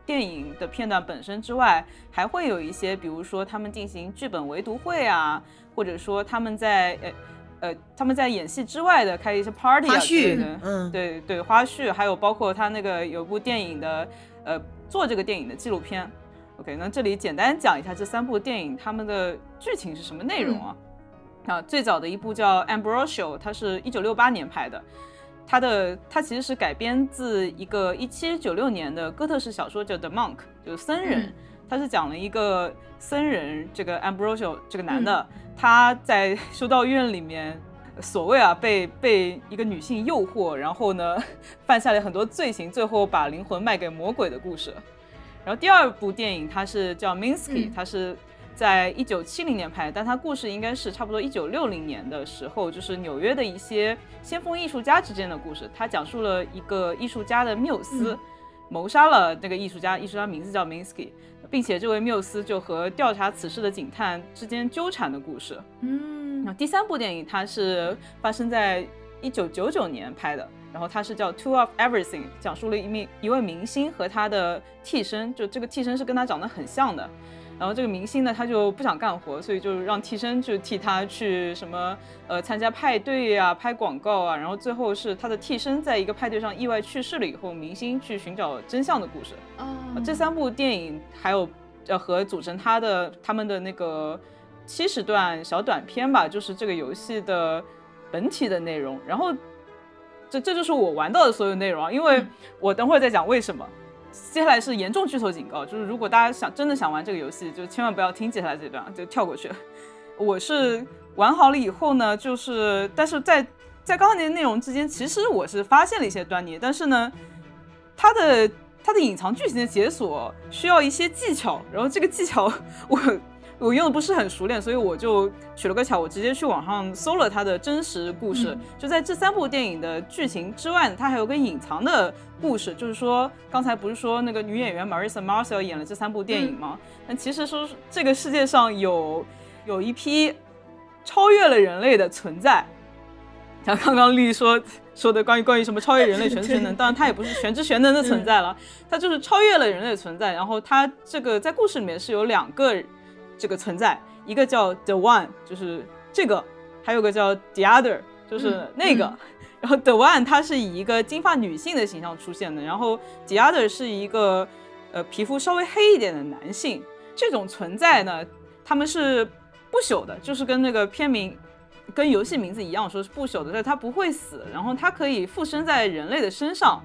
电影的片段本身之外，还会有一些，比如说他们进行剧本围读会啊，或者说他们在呃呃他们在演戏之外的开一些 party 啊之类的，，嗯，对对花絮，还有包括他那个有部电影的呃做这个电影的纪录片。OK，那这里简单讲一下这三部电影他们的剧情是什么内容啊？啊，最早的一部叫《Ambrosio》，它是一九六八年拍的。它的它其实是改编自一个一七九六年的哥特式小说，叫《The Monk》，就是僧人。嗯他是讲了一个僧人，这个 Ambrosio 这个男的，他在修道院里面，所谓啊被被一个女性诱惑，然后呢 <laughs> 犯下了很多罪行，最后把灵魂卖给魔鬼的故事。然后第二部电影它是叫 Minsky，、嗯它是在一九七零年拍，但它故事应该是差不多一九六零年的时候，就是纽约的一些先锋艺术家之间的故事。它讲述了一个艺术家的缪斯、嗯谋杀了那个艺术家，艺术家名字叫 Minsky，并且这位缪斯就和调查此事的警探之间纠缠的故事。嗯那第三部电影它是发生在一九九九年拍的，然后它是叫《Two of Everything》，讲述了一名一位明星和他的替身，就这个替身是跟他长得很像的。然后这个明星呢，他就不想干活，所以就让替身去替他去什么呃参加派对呀、拍广告啊。然后最后是他的替身在一个派对上意外去世了以后，明星去寻找真相的故事。哦呃这三部电影还有呃和组成他的他们的那个七十段小短片吧，就是这个游戏的本体的内容。然后这这就是我玩到的所有内容啊，因为嗯我等会儿再讲为什么。接下来是严重剧透警告，就是如果大家想真的想玩这个游戏，就千万不要听接下来这段，就跳过去。<laughs> 我是玩好了以后呢，就是但是在在刚才那些内容之间，其实我是发现了一些端倪，但是呢，它的它的隐藏剧情的解锁需要一些技巧，然后这个技巧 <laughs> 我我用的不是很熟练，所以我就取了个巧，我直接去网上搜了它的真实故事。嗯就在这三部电影的剧情之外，它还有个隐藏的故事，就是说刚才不是说那个女演员 Marissa Marcel 演了这三部电影吗？那、其实说是这个世界上有有一批超越了人类的存在。像刚刚丽说说的关于关于什么超越人类全知全能，<laughs> 当然它也不是全知全能的存在了，它就是超越了人类的存在。然后它这个在故事里面是有两个这个存在，一个叫 The One，就是这个，还有个叫 The Other，就是那个。然后 The One 它是以一个金发女性的形象出现的，然后 The Other 是一个呃皮肤稍微黑一点的男性。这种存在呢，他们是不朽的，就是跟那个片名、跟游戏名字一样，说是不朽的，但它不会死，然后它可以附身在人类的身上，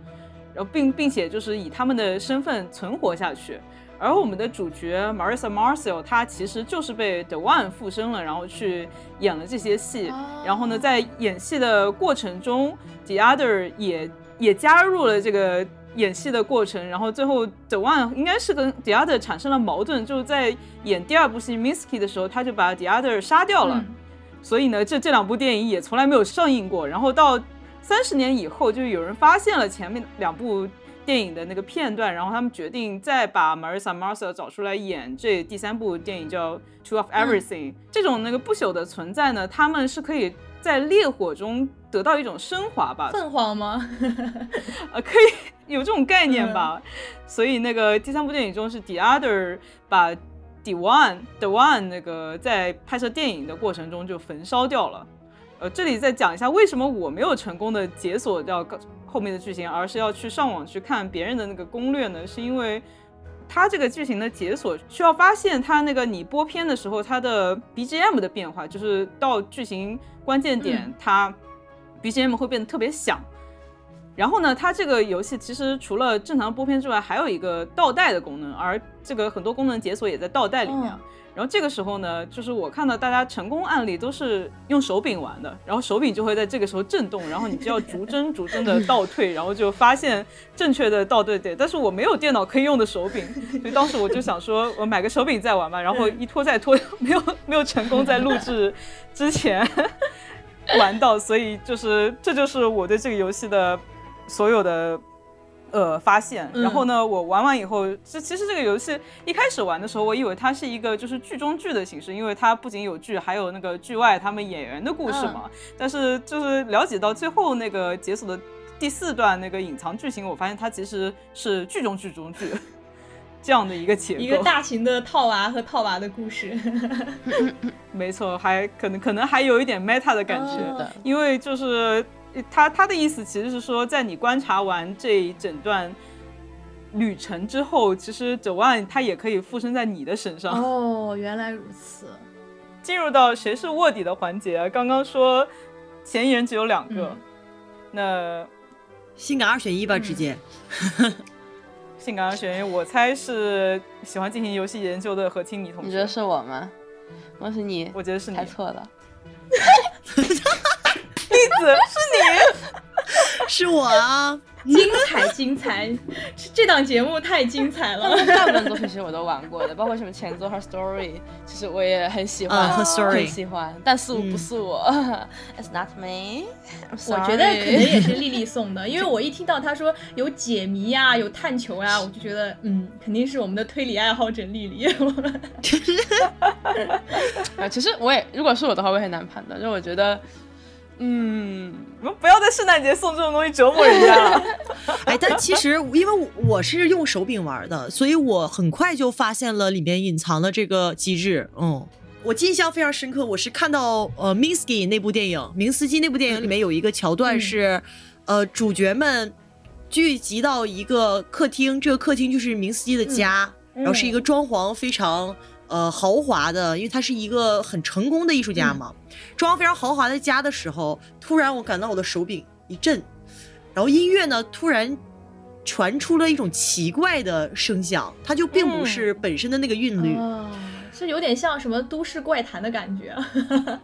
然后并并且就是以他们的身份存活下去。而我们的主角 Marissa Marcel，她其实就是被 The One 附身了，然后去演了这些戏。然后呢，在演戏的过程中，The Other 也也加入了这个演戏的过程。然后最后 The One 应该是跟 The Other 产生了矛盾，就是在演第二部戏 Misky 的时候，他就把 The Other 杀掉了。所以呢，这这两部电影也从来没有上映过。然后到三十年以后，就有人发现了前面两部。电影的那个片段，然后他们决定再把 Marissa Marcel 找出来演这第三部电影，叫《Two of Everything》。这种那个不朽的存在呢，他们是可以在烈火中得到一种升华吧？凤凰吗？呃，可以有这种概念吧。所以那个第三部电影中是 The Other 把 The One The One 那个在拍摄电影的过程中就焚烧掉了。呃，这里再讲一下为什么我没有成功的解锁掉。后面的剧情，而是要去上网去看别人的那个攻略呢？是因为它这个剧情的解锁需要发现它那个你播片的时候它的 BGM 的变化，就是到剧情关键点，它 BGM 会变得特别响。然后呢，它这个游戏其实除了正常播片之外，还有一个倒带的功能，而这个很多功能解锁也在倒带里面。然后这个时候呢，就是我看到大家成功案例都是用手柄玩的，然后手柄就会在这个时候震动，然后你就要逐帧逐帧的倒退，然后就发现正确的倒对点。但是我没有电脑可以用的手柄，所以当时我就想说，我买个手柄再玩吧。然后一拖再拖，没有没有成功在录制之前玩到，所以就是这就是我对这个游戏的 <laughs> 所有的。呃，发现，然后呢，我玩完以后，这其实这个游戏一开始玩的时候，我以为它是一个就是剧中剧的形式，因为它不仅有剧，还有那个剧外他们演员的故事嘛。但是就是了解到最后那个解锁的第四段那个隐藏剧情，我发现它其实是剧中剧中剧 <laughs> 这样的一个结构，一个大型的套娃和套娃的故事。<laughs> <laughs> 没错，还可能可能还有一点 meta 的感觉，因为就是。他他的意思其实是说，在你观察完这一整段旅程之后，其实九万他也可以附身在你的身上。哦，原来如此。进入到谁是卧底的环节，刚刚说嫌疑人只有两个，那性感二选一吧，直接。<laughs> 性感二选一，我猜是喜欢进行游戏研究的何清妮同学。你觉得是我吗？我是你，我觉得是你猜错了。<laughs> 栗子是你，<laughs> 是我啊！精彩精彩，这档节目太精彩了。大部分作品其实我都玩过的，包括什么前作和 Story，其实我也很喜欢，和 Story 很喜欢。但是不是我，It's not me。我觉得可能也是丽丽送的，因为我一听到她说有解谜呀，有探求呀，我就觉得嗯，肯定是我们的推理爱好者丽丽。<laughs> 啊，其实我也，如果是我的话，我也很难判断，就我觉得。嗯，我们不要在圣诞节送这种东西折磨人家。<laughs> 哎，但其实因为我是用手柄玩的，所以我很快就发现了里面隐藏的这个机制。嗯，我印象非常深刻，我是看到呃《Minsky》那部电影，《明斯基》那部电影里面有一个桥段是，呃，主角们聚集到一个客厅，这个客厅就是明斯基的家，然后是一个装潢非常。呃，豪华的，因为他是一个很成功的艺术家嘛，装非常豪华的家的时候，突然我感到我的手柄一震，然后音乐呢突然传出了一种奇怪的声响，它就并不是本身的那个韵律，是有点像什么都市怪谈的感觉。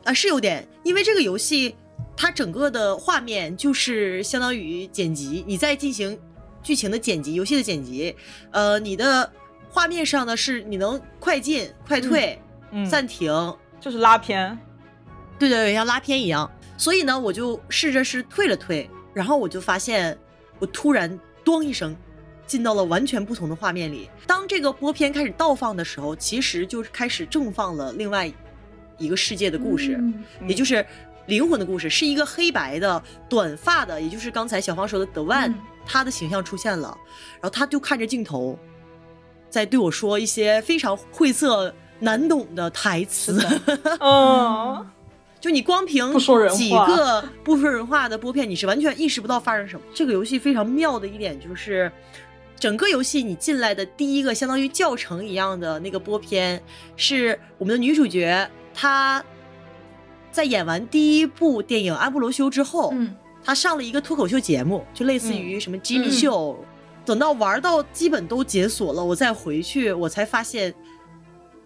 啊，是有点，因为这个游戏它整个的画面就是相当于剪辑，你在进行剧情的剪辑，游戏的剪辑，呃，你的。画面上呢，是你能快进、快退、暂停，就是拉片，对对对，像拉片一样。所以呢，我就试着是退了退，然后我就发现，我突然“咚”一声，进到了完全不同的画面里。当这个播片开始倒放的时候，其实就是开始正放了另外一个世界的故事，也就是灵魂的故事，是一个黑白的短发的，也就是刚才小芳说的德万，他的形象出现了，然后他就看着镜头。在对我说一些非常晦涩难懂的台词。<laughs> 哦，就你光凭几个不说人话的拨片，你是完全意识不到发生什么。这个游戏非常妙的一点就是，整个游戏你进来的第一个相当于教程一样的那个播片，是我们的女主角她在演完第一部电影《阿布罗修》之后，嗯她上了一个脱口秀节目，就类似于什么吉米嗯秀。等到玩到基本都解锁了，我再回去，我才发现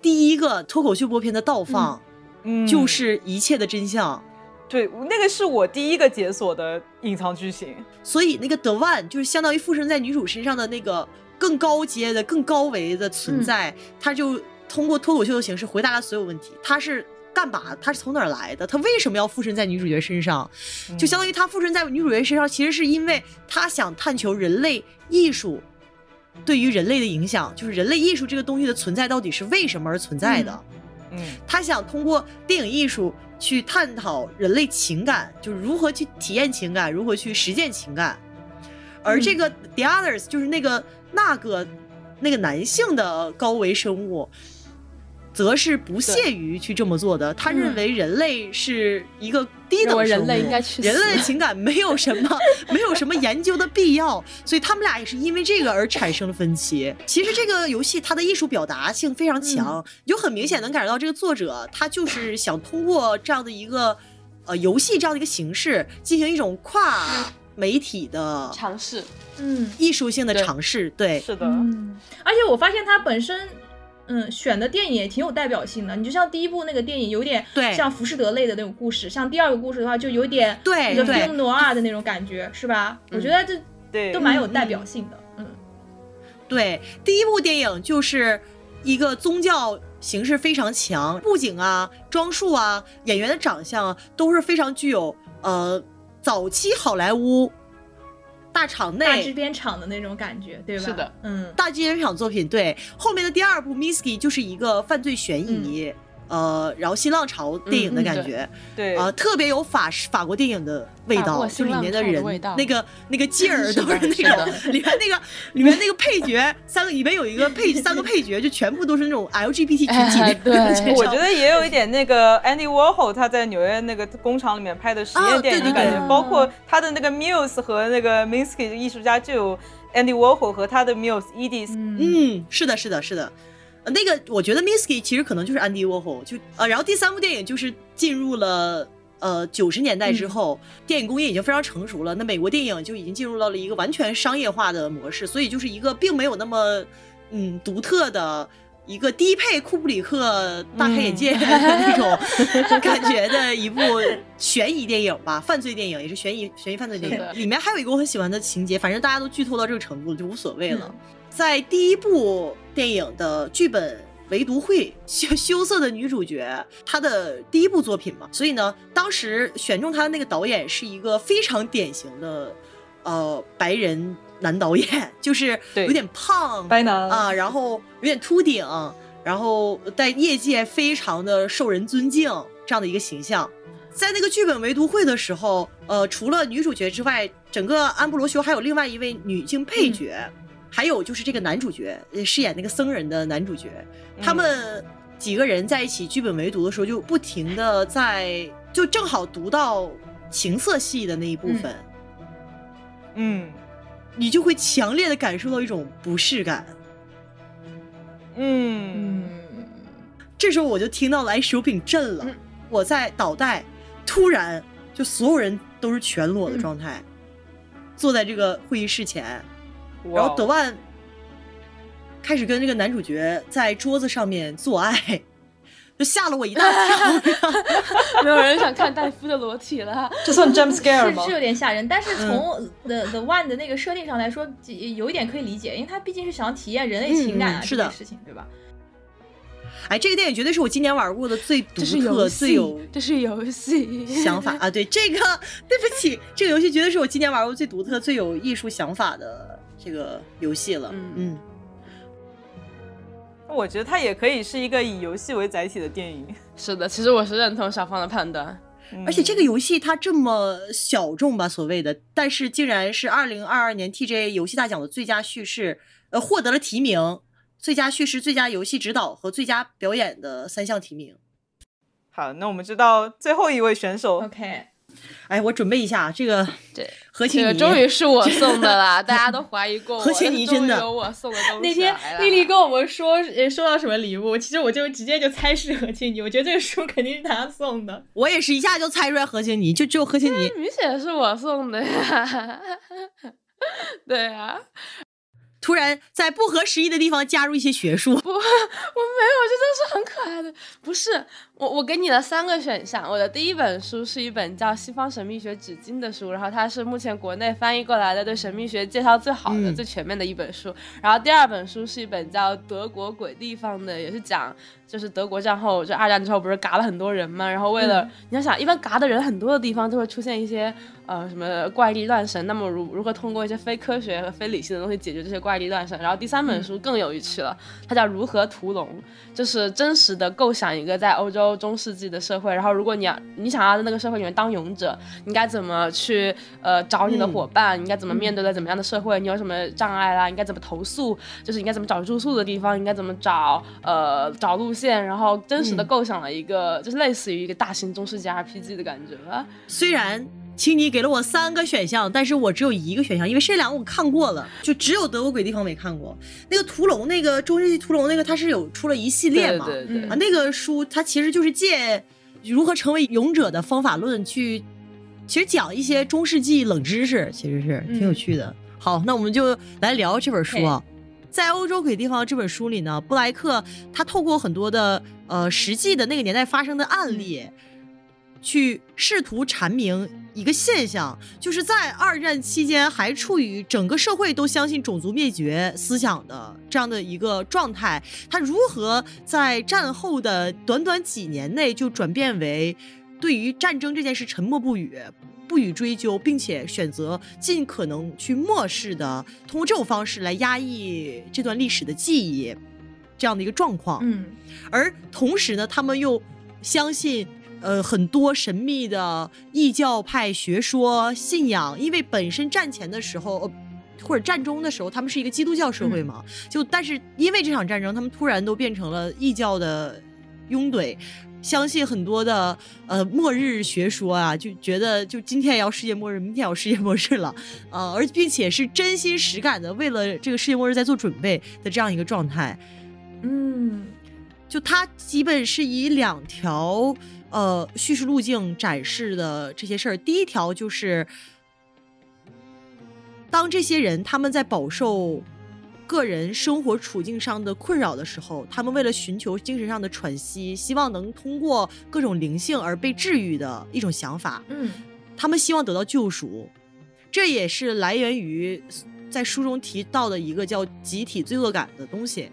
第一个脱口秀播片的倒放。嗯就是一切的真相。对，那个是我第一个解锁的隐藏剧情。所以那个 The One 就是相当于附身在女主身上的那个更高阶的、更高维的存在，他就通过脱口秀的形式回答了所有问题。他是干嘛？他是从哪儿来的？他为什么要附身在女主角身上？就相当于他附身在女主角身上，其实是因为他想探求人类艺术对于人类的影响，就是人类艺术这个东西的存在到底是为什么而存在的。嗯他想通过电影艺术去探讨人类情感，就是如何去体验情感，如何去实践情感。而这个 The Others 就是那个那个那个男性的高维生物，则是不屑于去这么做的。他认为人类是一个低等生物，人类应该去人类的情感没有什么 <laughs> 没有什么研究的必要，所以他们俩也是因为这个而产生了分歧。其实这个游戏它的艺术表达性非常强，就很明显能感受到这个作者他就是想通过这样的一个呃游戏这样的一个形式，进行一种跨媒体的尝试，嗯艺术性的尝试。对，是的，嗯，而且我发现它本身。嗯，选的电影也挺有代表性的。你就像第一部那个电影，有点像浮士德类的那种故事；像第二个故事的话，就有点那个 film noir 的那种感觉，是吧？我觉得这对，都蛮有代表性的。嗯对，第一部电影就是一个宗教形式非常强，布景啊、装束啊、演员的长相啊，都是非常具有呃早期好莱坞大厂大制。片厂的那种感觉，对吧？是的，嗯大制片厂作品，对后面的第二部《Misky》就是一个犯罪悬疑，呃，然后新浪潮电影的嗯嗯对感觉，对啊、特别有法式法国电影的味道，就里面的人那个那个劲儿 <laughs> 都是那是的。种，<laughs> 里面那个里面那个配角三个里面有一个配三个配角，就全部都是那种 LGBT 群体哎那种。对我觉得也有一点那个 Andy Warhol 他在纽约那个工厂里面拍的实啊验电影的感觉，对。对对包括他的那个 Muse 和那个 Minsky 艺术家就有 Andy Warhol 和他的 Muse Edith，嗯。嗯，是的，是的，是的。呃那个，我觉得 Misky 其实可能就是 Andy Warhol，，就呃，然后第三部电影就是进入了呃九十年代之后，电影工业已经非常成熟了，那美国电影就已经进入到了一个完全商业化的模式，所以就是一个并没有那么嗯独特的。一个低配库布里克大开眼界的那种 <laughs> 感觉的一部悬疑电影吧，犯罪电影也是悬疑悬疑犯罪电影。里面还有一个我很喜欢的情节，反正大家都剧透到这个程度了，就无所谓了。嗯在第一部电影的剧本唯独会 <laughs> 羞羞涩的女主角，她的第一部作品嘛，所以呢，当时选中她的那个导演是一个非常典型的，呃，白人男导演，<laughs> 就是有点胖白男。啊，然后有点秃顶，然后在业界非常的受人尊敬这样的一个形象。在那个剧本唯独会的时候，呃，除了女主角之外，整个安布罗修还有另外一位女性配角，还有就是这个男主角，呃饰演那个僧人的男主角，他们几个人在一起剧本围读的时候，就不停的在，就正好读到情色戏的那一部分，嗯。你就会强烈的感受到一种不适感。嗯。嗯，这时候我就听到了，哎，手柄震了，我在倒带，突然就所有人都是全裸的状态，坐在这个会议室前，然后德哇万开始跟这个男主角在桌子上面做爱，就吓了我一大跳。<laughs> 没有人想看戴夫的裸体了。<laughs> 这算 jump scare 吗是是？有点吓人，但是嗯从 The The One 的那个设定上来说，有一点可以理解，因为他毕竟是想体验人类情感啊、嗯是的这件事情，对吧？哎，这个电影绝对是我今年玩过的最独特、最有这是游戏想法啊！对这个，对不起，这个游戏绝对是我今年玩过最独特、最有艺术想法的这个游戏了。嗯嗯，我觉得它也可以是一个以游戏为载体的电影，<laughs> 是的，其实我是认同小芳的判断。嗯而且这个游戏它这么小众吧，所谓的，但是竟然是二零二二年 TGA 游戏大奖的最佳叙事，呃，获得了提名，最佳叙事、最佳游戏指导和最佳表演的三项提名。好，那我们知道最后一位选手 OK，哎，我准备一下这个对，何清妮，这个终于是我 <laughs> 送的啦，大家都怀疑过我，何清妮真的有我送的东西 <laughs> 那天丽丽跟我们说，呃，收到什么礼物，其实我就直接就猜是何清妮，我觉得这个书肯定是她送的。我也是一下就猜出来何清妮，就只有何清妮。明显是我送的呀，<laughs> 对啊，突然在不合时宜的地方加入一些学术，不我没有，这都是很可爱的。不是我，我给你了三个选项。我的第一本书是一本叫《西方神秘学纸巾》的书，然后它是目前国内翻译过来的对神秘学介绍最好的、嗯最全面的一本书。然后第二本书是一本叫《德国鬼地方》的，也是讲就是德国战后就二战之后不是嘎了很多人嘛，然后为了、你要想一般嘎的人很多的地方就会出现一些呃什么怪力乱神，那么如如何通过一些非科学和非理性的东西解决这些怪力乱神？然后第三本书更有趣了，它叫《如何屠龙》，就是真实的构想一个在欧洲中世纪的社会，然后如果你要你想要在那个社会里面当勇者，你该怎么去呃找你的伙伴？你应该怎么面对在怎么样的社会？你有什么障碍啦？应该怎么投诉？就是应该怎么找住宿的地方？应该怎么找呃找路线？然后真实的构想了一个、就是类似于一个大型中世纪 RPG 的感觉吧。虽然青妮给了我三个选项，但是我只有一个选项，因为这两个我看过了，就只有德国鬼地方没看过。那个屠龙，那个中世纪屠龙，那个它是有出了一系列嘛？对对对啊，那个书它其实就是借如何成为勇者的方法论去，其实讲一些中世纪冷知识，其实是挺有趣的。好，那我们就来聊这本书啊。在欧洲鬼地方这本书里呢，布莱克他透过很多的呃实际的那个年代发生的案例，去试图阐明一个现象，就是在二战期间还处于整个社会都相信种族灭绝思想的这样的一个状态，他如何在战后的短短几年内就转变为对于战争这件事沉默不语。不予追究，并且选择尽可能去漠视的，通过这种方式来压抑这段历史的记忆，这样的一个状况。嗯而同时呢，他们又相信。呃，很多神秘的异教派学说信仰，因为本身战前的时候，呃，或者战中的时候，他们是一个基督教社会嘛，就但是因为这场战争，他们突然都变成了异教的拥趸，相信很多的呃末日学说啊，就觉得就今天也要世界末日，明天也要世界末日了，呃，而并且是真心实感的为了这个世界末日在做准备的这样一个状态。嗯就他基本是以两条呃叙事路径展示的这些事儿。第一条就是，当这些人他们在饱受个人生活处境上的困扰的时候，他们为了寻求精神上的喘息，希望能通过各种灵性而被治愈的一种想法。嗯他们希望得到救赎，这也是来源于在书中提到的一个叫集体罪恶感的东西。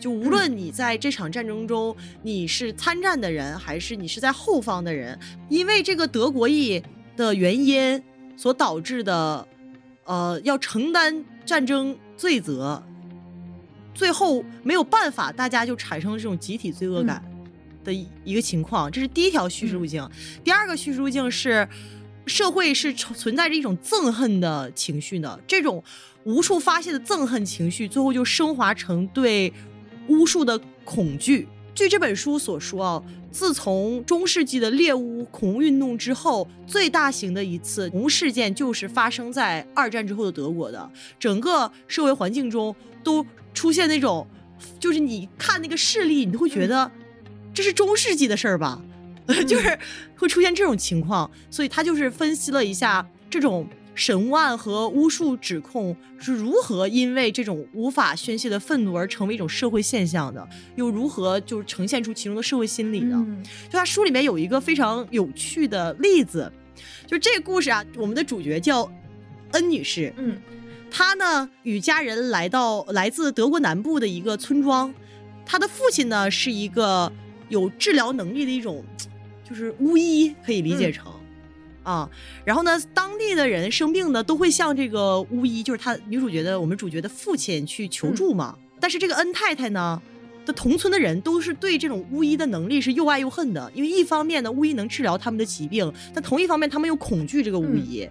就无论你在这场战争中你是参战的人，还是你是在后方的人，因为这个德国裔的原因所导致的，呃，要承担战争罪责，最后没有办法，大家就产生了这种集体罪恶感的一一个情况。这是第一条叙事路径。第二个叙事路径是，社会是存存在着一种憎恨的情绪的，这种无处发泄的憎恨情绪，最后就升华成对巫术的恐惧。据这本书所说啊，自从中世纪的猎巫恐巫运动之后，最大型的一次恐巫事件就是发生在二战之后的德国的。整个社会环境中都出现那种，就是你看那个事例，你都会觉得这是中世纪的事儿吧，<laughs> 就是会出现这种情况。所以他就是分析了一下这种神巫案和巫术指控是如何因为这种无法宣泄的愤怒而成为一种社会现象的，又如何就是呈现出其中的社会心理呢。嗯就他书里面有一个非常有趣的例子，就这个故事啊，我们的主角叫恩女士，嗯她呢与家人来到来自德国南部的一个村庄，她的父亲呢是一个有治疗能力的一种，就是巫医，可以理解成。啊，然后呢，当地的人生病呢，都会向这个巫医，就是他女主角的我们主角的父亲去求助嘛。但是这个恩太太呢，的同村的人都是对这种巫医的能力是又爱又恨的，因为一方面呢，巫医能治疗他们的疾病，但同一方面他们又恐惧这个巫医，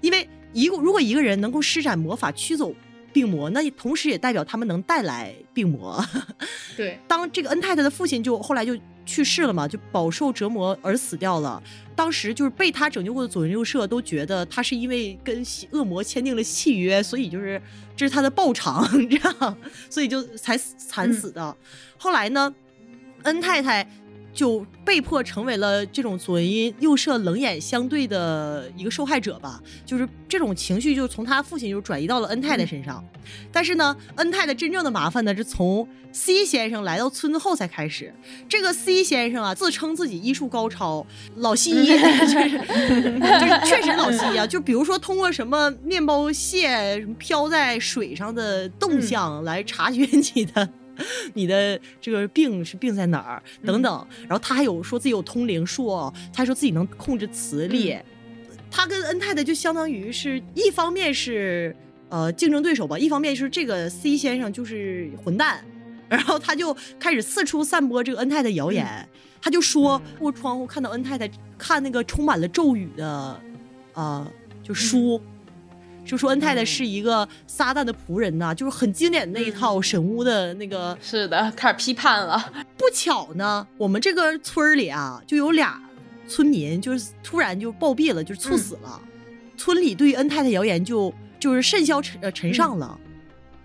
因为一个如果一个人能够施展魔法驱走病魔，那同时也代表他们能带来病魔。<laughs> 对，当这个恩太太的父亲就后来就去世了嘛，就饱受折磨而死掉了。当时就是被他拯救过的左邻右舍都觉得他是因为跟恶魔签订了契约，所以就是这是他的报偿，<laughs> 这样，所以就才惨死的。后来呢，恩太太。就被迫成为了这种左邻右舍冷眼相对的一个受害者吧，就是这种情绪就从他父亲就转移到了恩太太身上。但是呢，恩太太真正的麻烦呢是从 C 先生来到村子后才开始。这个 C 先生啊，自称自己医术高超，老西医，就 <laughs> 是就是确实老西医啊。就比如说通过什么面包屑什么飘在水上的动向来察觉你的。<laughs> 你的这个病是病在哪儿？等等，然后他还有说自己有通灵术，他说自己能控制磁力。他跟恩太太就相当于是一方面是呃竞争对手吧，一方面是这个 C 先生就是混蛋，然后他就开始四处散播这个恩太太谣言。他就说过窗户看到恩太太看那个充满了咒语的啊就书。就说恩太太是一个撒旦的仆人呐，就是很经典的那一套神巫的那个。是的，开始批判了。不巧呢，我们这个村里啊，就有俩村民，就是突然就暴毙了，就是猝死了。村里对于恩太太谣言就就是甚嚣尘呃尘上了，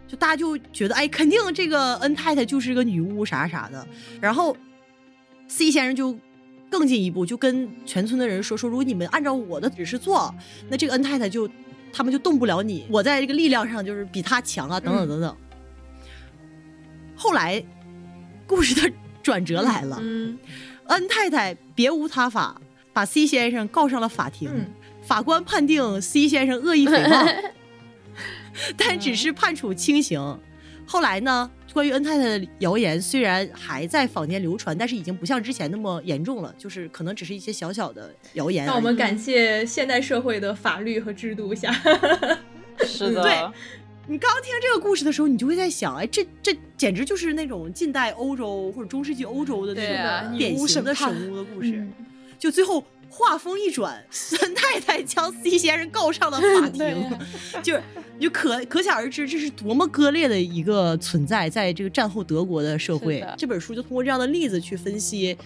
就大家就觉得哎，肯定这个恩太太就是个女巫啥啥的。然后 C 先生就更进一步，就跟全村的人说说，如果你们按照我的指示做，那这个恩太太就。他们就动不了你，我在这个力量上就是比他强啊，等等等等。后来，故事的转折来了，恩太太别无他法，把 C 先生告上了法庭。法官判定 C 先生恶意诽谤，<laughs> 但只是判处轻刑。后来呢？关于恩太太的谣言虽然还在坊间流传，但是已经不像之前那么严重了，就是可能只是一些小小的谣言。那我们感谢现代社会的法律和制度下。<laughs> 是的。对，你刚听这个故事的时候，你就会在想，哎，这这简直就是那种近代欧洲或者中世纪欧洲的那种典型的神巫的故事，就最后。话锋一转，孙太太将 C 先生告上了 <laughs> 法庭，就是就可可想而知，这是多么割裂的一个存在，在这个战后德国的社会。这本书就通过这样的例子去分析，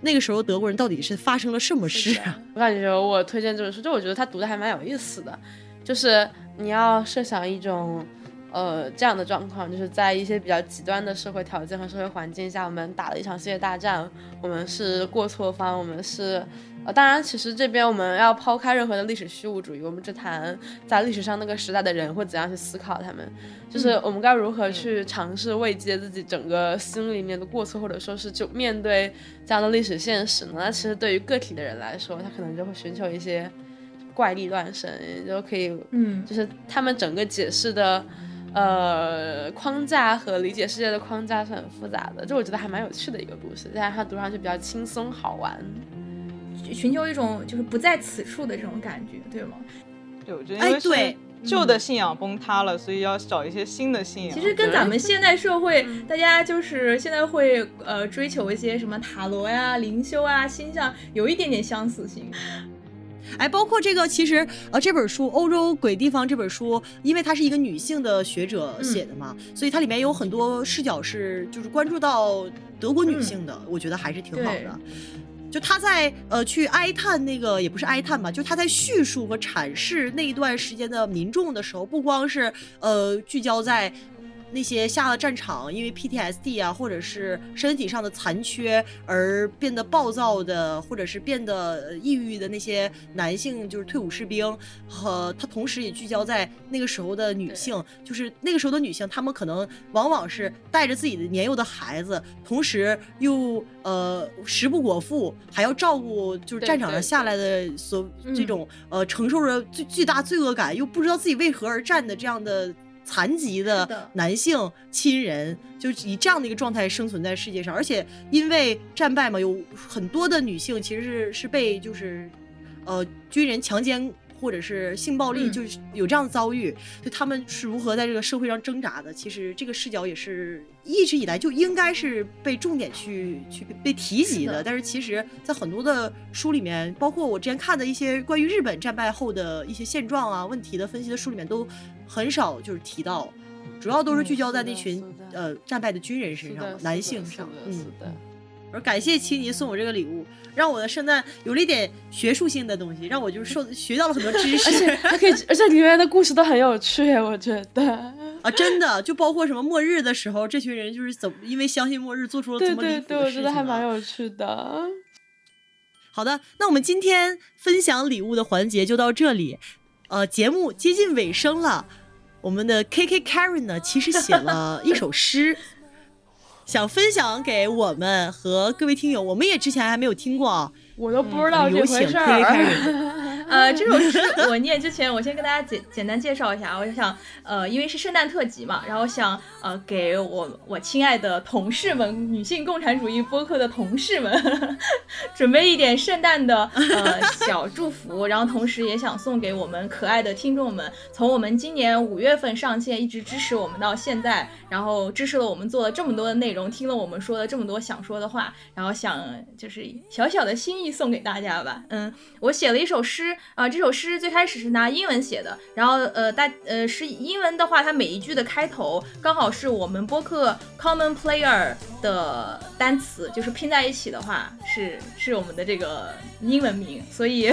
那个时候德国人到底是发生了什么事。我感觉我推荐这本书，就我觉得他读的还蛮有意思的，就是你要设想一种。呃，这样的状况就是在一些比较极端的社会条件和社会环境下，我们打了一场世界大战，我们是过错方，我们是，呃，当然，其实这边我们要抛开任何的历史虚无主义，我们只谈在历史上那个时代的人会怎样去思考他们，就是我们该如何去尝试慰藉自己整个心里面的过错，或者说是就面对这样的历史现实呢？那其实对于个体的人来说，他可能就会寻求一些怪力乱神，就可以，嗯，就是他们整个解释的。呃，框架和理解世界的框架是很复杂的，就我觉得还蛮有趣的一个故事，但是它读上去比较轻松好玩，寻求一种就是不在此处的这种感觉，对吗？对，我觉得因为是旧的信仰崩塌了，所以要找一些新的信仰。其实跟咱们现代社会，大家就是现在会呃追求一些什么塔罗呀、灵修啊、星象，有一点点相似性。哎，包括这个，其实呃，这本书《欧洲鬼地方》这本书，因为它是一个女性的学者写的嘛，所以它里面有很多视角是就是关注到德国女性的，我觉得还是挺好的。就他在呃去哀叹那个，也不是哀叹吧，就他在叙述和阐释那一段时间的民众的时候，不光是呃聚焦在。那些下了战场，因为 PTSD 啊，或者是身体上的残缺而变得暴躁的，或者是变得抑郁的那些男性，就是退伍士兵，和他同时也聚焦在那个时候的女性，就是那个时候的女性，她们可能往往是带着自己的年幼的孩子，同时又呃食不果腹，还要照顾就是战场上下来的所这种呃承受着巨巨大罪恶感，又不知道自己为何而战的这样的。残疾的男性亲人就以这样的一个状态生存在世界上，而且因为战败嘛，有很多的女性其实是是被就是，呃，军人强奸或者是性暴力，嗯就是有这样的遭遇，就他们是如何在这个社会上挣扎的。其实这个视角也是一直以来就应该是被重点去去被提及的。但是其实，在很多的书里面，包括我之前看的一些关于日本战败后的一些现状啊、问题的分析的书里面，都很少就是提到。主要都是聚焦在那群、呃战败的军人身上，男性上，嗯。的。而感谢奇尼送我这个礼物，让我的圣诞有了一点学术性的东西，让我就是受学到了很多知识而且识还可以，而且里面的故事都很有趣，我觉得。啊！真的，就包括什么末日的时候，这群人就是怎么因为相信末日做出了对怎么离对对，谱的事情、我觉得还啊。蛮有趣的。好的，那我们今天分享礼物的环节就到这里。呃，节目接近尾声了，我们的 K K Karen 呢，其实写了一首诗，想分享给我们和各位听友。我们也之前还没有听过啊。我都不知道这回事儿。呃，这首诗我念之前，我先跟大家简简单介绍一下。我就想，呃，因为是圣诞特辑嘛，然后想呃给我我亲爱的同事们，女性共产主义播客的同事们，<laughs> 准备一点圣诞的呃小祝福，然后同时也想送给我们可爱的听众们，从我们今年五月份上线，一直支持我们到现在，然后支持了我们做了这么多的内容，听了我们说了这么多想说的话，然后想就是小小的心意送给大家吧。嗯，我写了一首诗啊、这首诗最开始是拿英文写的，然后呃大呃是英文的话，它每一句的开头刚好是我们播客 Common Player 的单词，就是拼在一起的话是是我们的这个英文名，所以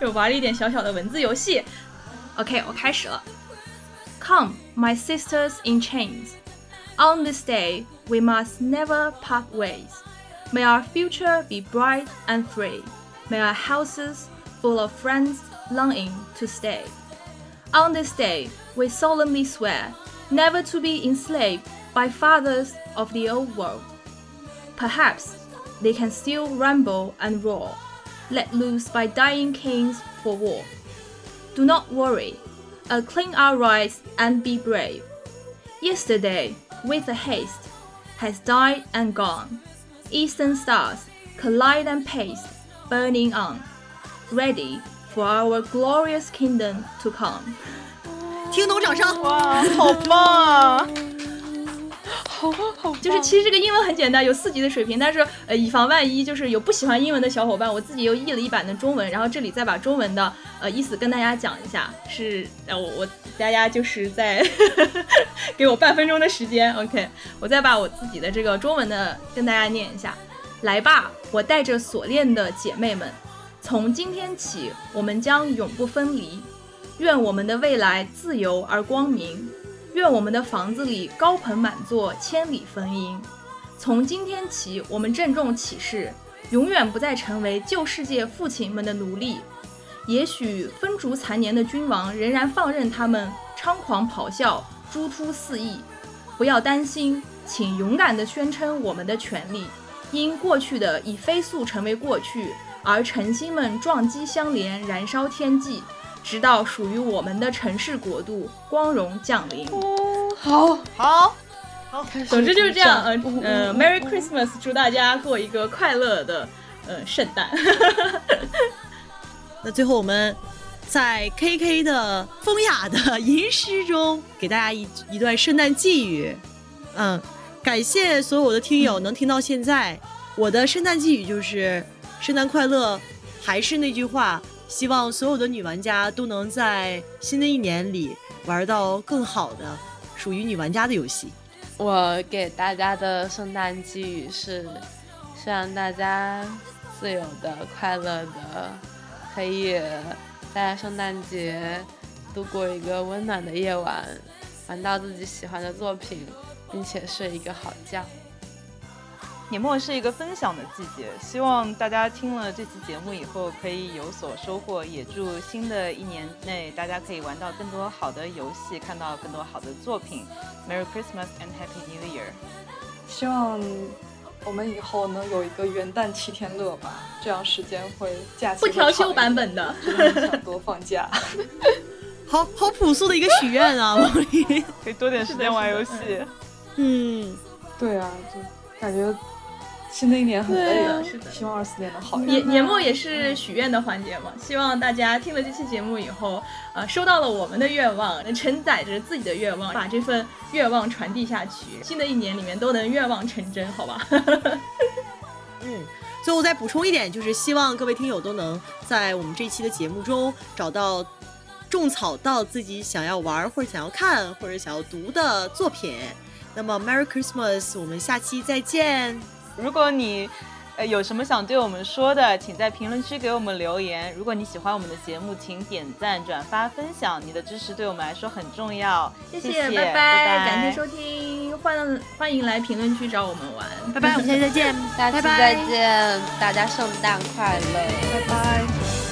就玩了一点小小的文字游戏。OK，我开始了。Come, my sisters in chains. On this day, we must never part ways. May our future be bright and free. May our houses full of friends longing to stay. On this day, we solemnly swear never to be enslaved by fathers of the old world. Perhaps they can still rumble and roar, let loose by dying kings for war. Do not worry, uh, cling our rights and be brave. Yesterday, with a haste, has died and gone. Eastern stars collide and pace, burning on, ready for our glorious kingdom to come. 听懂掌声。哇，好棒啊！好好棒，就是其实这个英文很简单，有四级的水平，但是呃，以防万一，就是有不喜欢英文的小伙伴，我自己又译了一版的中文，然后这里再把中文的呃意思跟大家讲一下，是呃我我大家就是在 <laughs> 给我半分钟的时间，OK，我再把我自己的这个中文的跟大家念一下。来吧，我带着锁链的姐妹们，从今天起，我们将永不分离。愿我们的未来自由而光明，愿我们的房子里高朋满座，千里逢迎。从今天起，我们郑重起誓，永远不再成为旧世界父亲们的奴隶。也许风烛残年的君王仍然放任他们猖狂咆哮、猪突四溢，不要担心，请勇敢地宣称我们的权利。因过去的已飞速成为过去，而晨星们撞击相连，燃烧天际，直到属于我们的城市国度光荣降临。哦好，好，好总之就是这样，呃鼓掌呃，Merry Christmas，祝大家过一个快乐的呃圣诞。<laughs> 那最后我们在 KK 的风雅的吟诗中，给大家一一段圣诞寄语。嗯，感谢所有的听友能听到现在。我的圣诞寄语就是圣诞快乐，还是那句话，希望所有的女玩家都能在新的一年里玩到更好的属于女玩家的游戏。我给大家的圣诞寄语是，希望大家自由的、快乐的，可以在圣诞节度过一个温暖的夜晚，玩到自己喜欢的作品，并且睡一个好觉。年末是一个分享的季节，希望大家听了这期节目以后可以有所收获，也祝新的一年内大家可以玩到更多好的游戏，看到更多好的作品。Merry Christmas and Happy New Year！希望我们以后能有一个元旦七天乐吧，这样时间会假期不调休版本的，真的很想多放假。<laughs> 好好朴素的一个许愿啊。可以多点时间玩游戏。嗯，对啊，就感觉新的一年很累啊是的希望二四年能好一点。年年末也是许愿的环节嘛，希望大家听了这期节目以后，呃，收到了我们的愿望，能承载着自己的愿望，把这份愿望传递下去，新的一年里面都能愿望成真，好吧？<laughs> 嗯，最后再补充一点，就是希望各位听友都能在我们这一期的节目中找到种草到自己想要玩或者想要看或者想要读的作品。那么，Merry Christmas，我们下期再见。如果你呃有什么想对我们说的，请在评论区给我们留言。如果你喜欢我们的节目，请点赞、转发、分享，你的支持对我们来说很重要。谢谢，拜拜，感谢收听，欢欢迎来评论区找我们玩，拜拜，我们下期再见，下期再见，大家圣诞快乐，拜拜。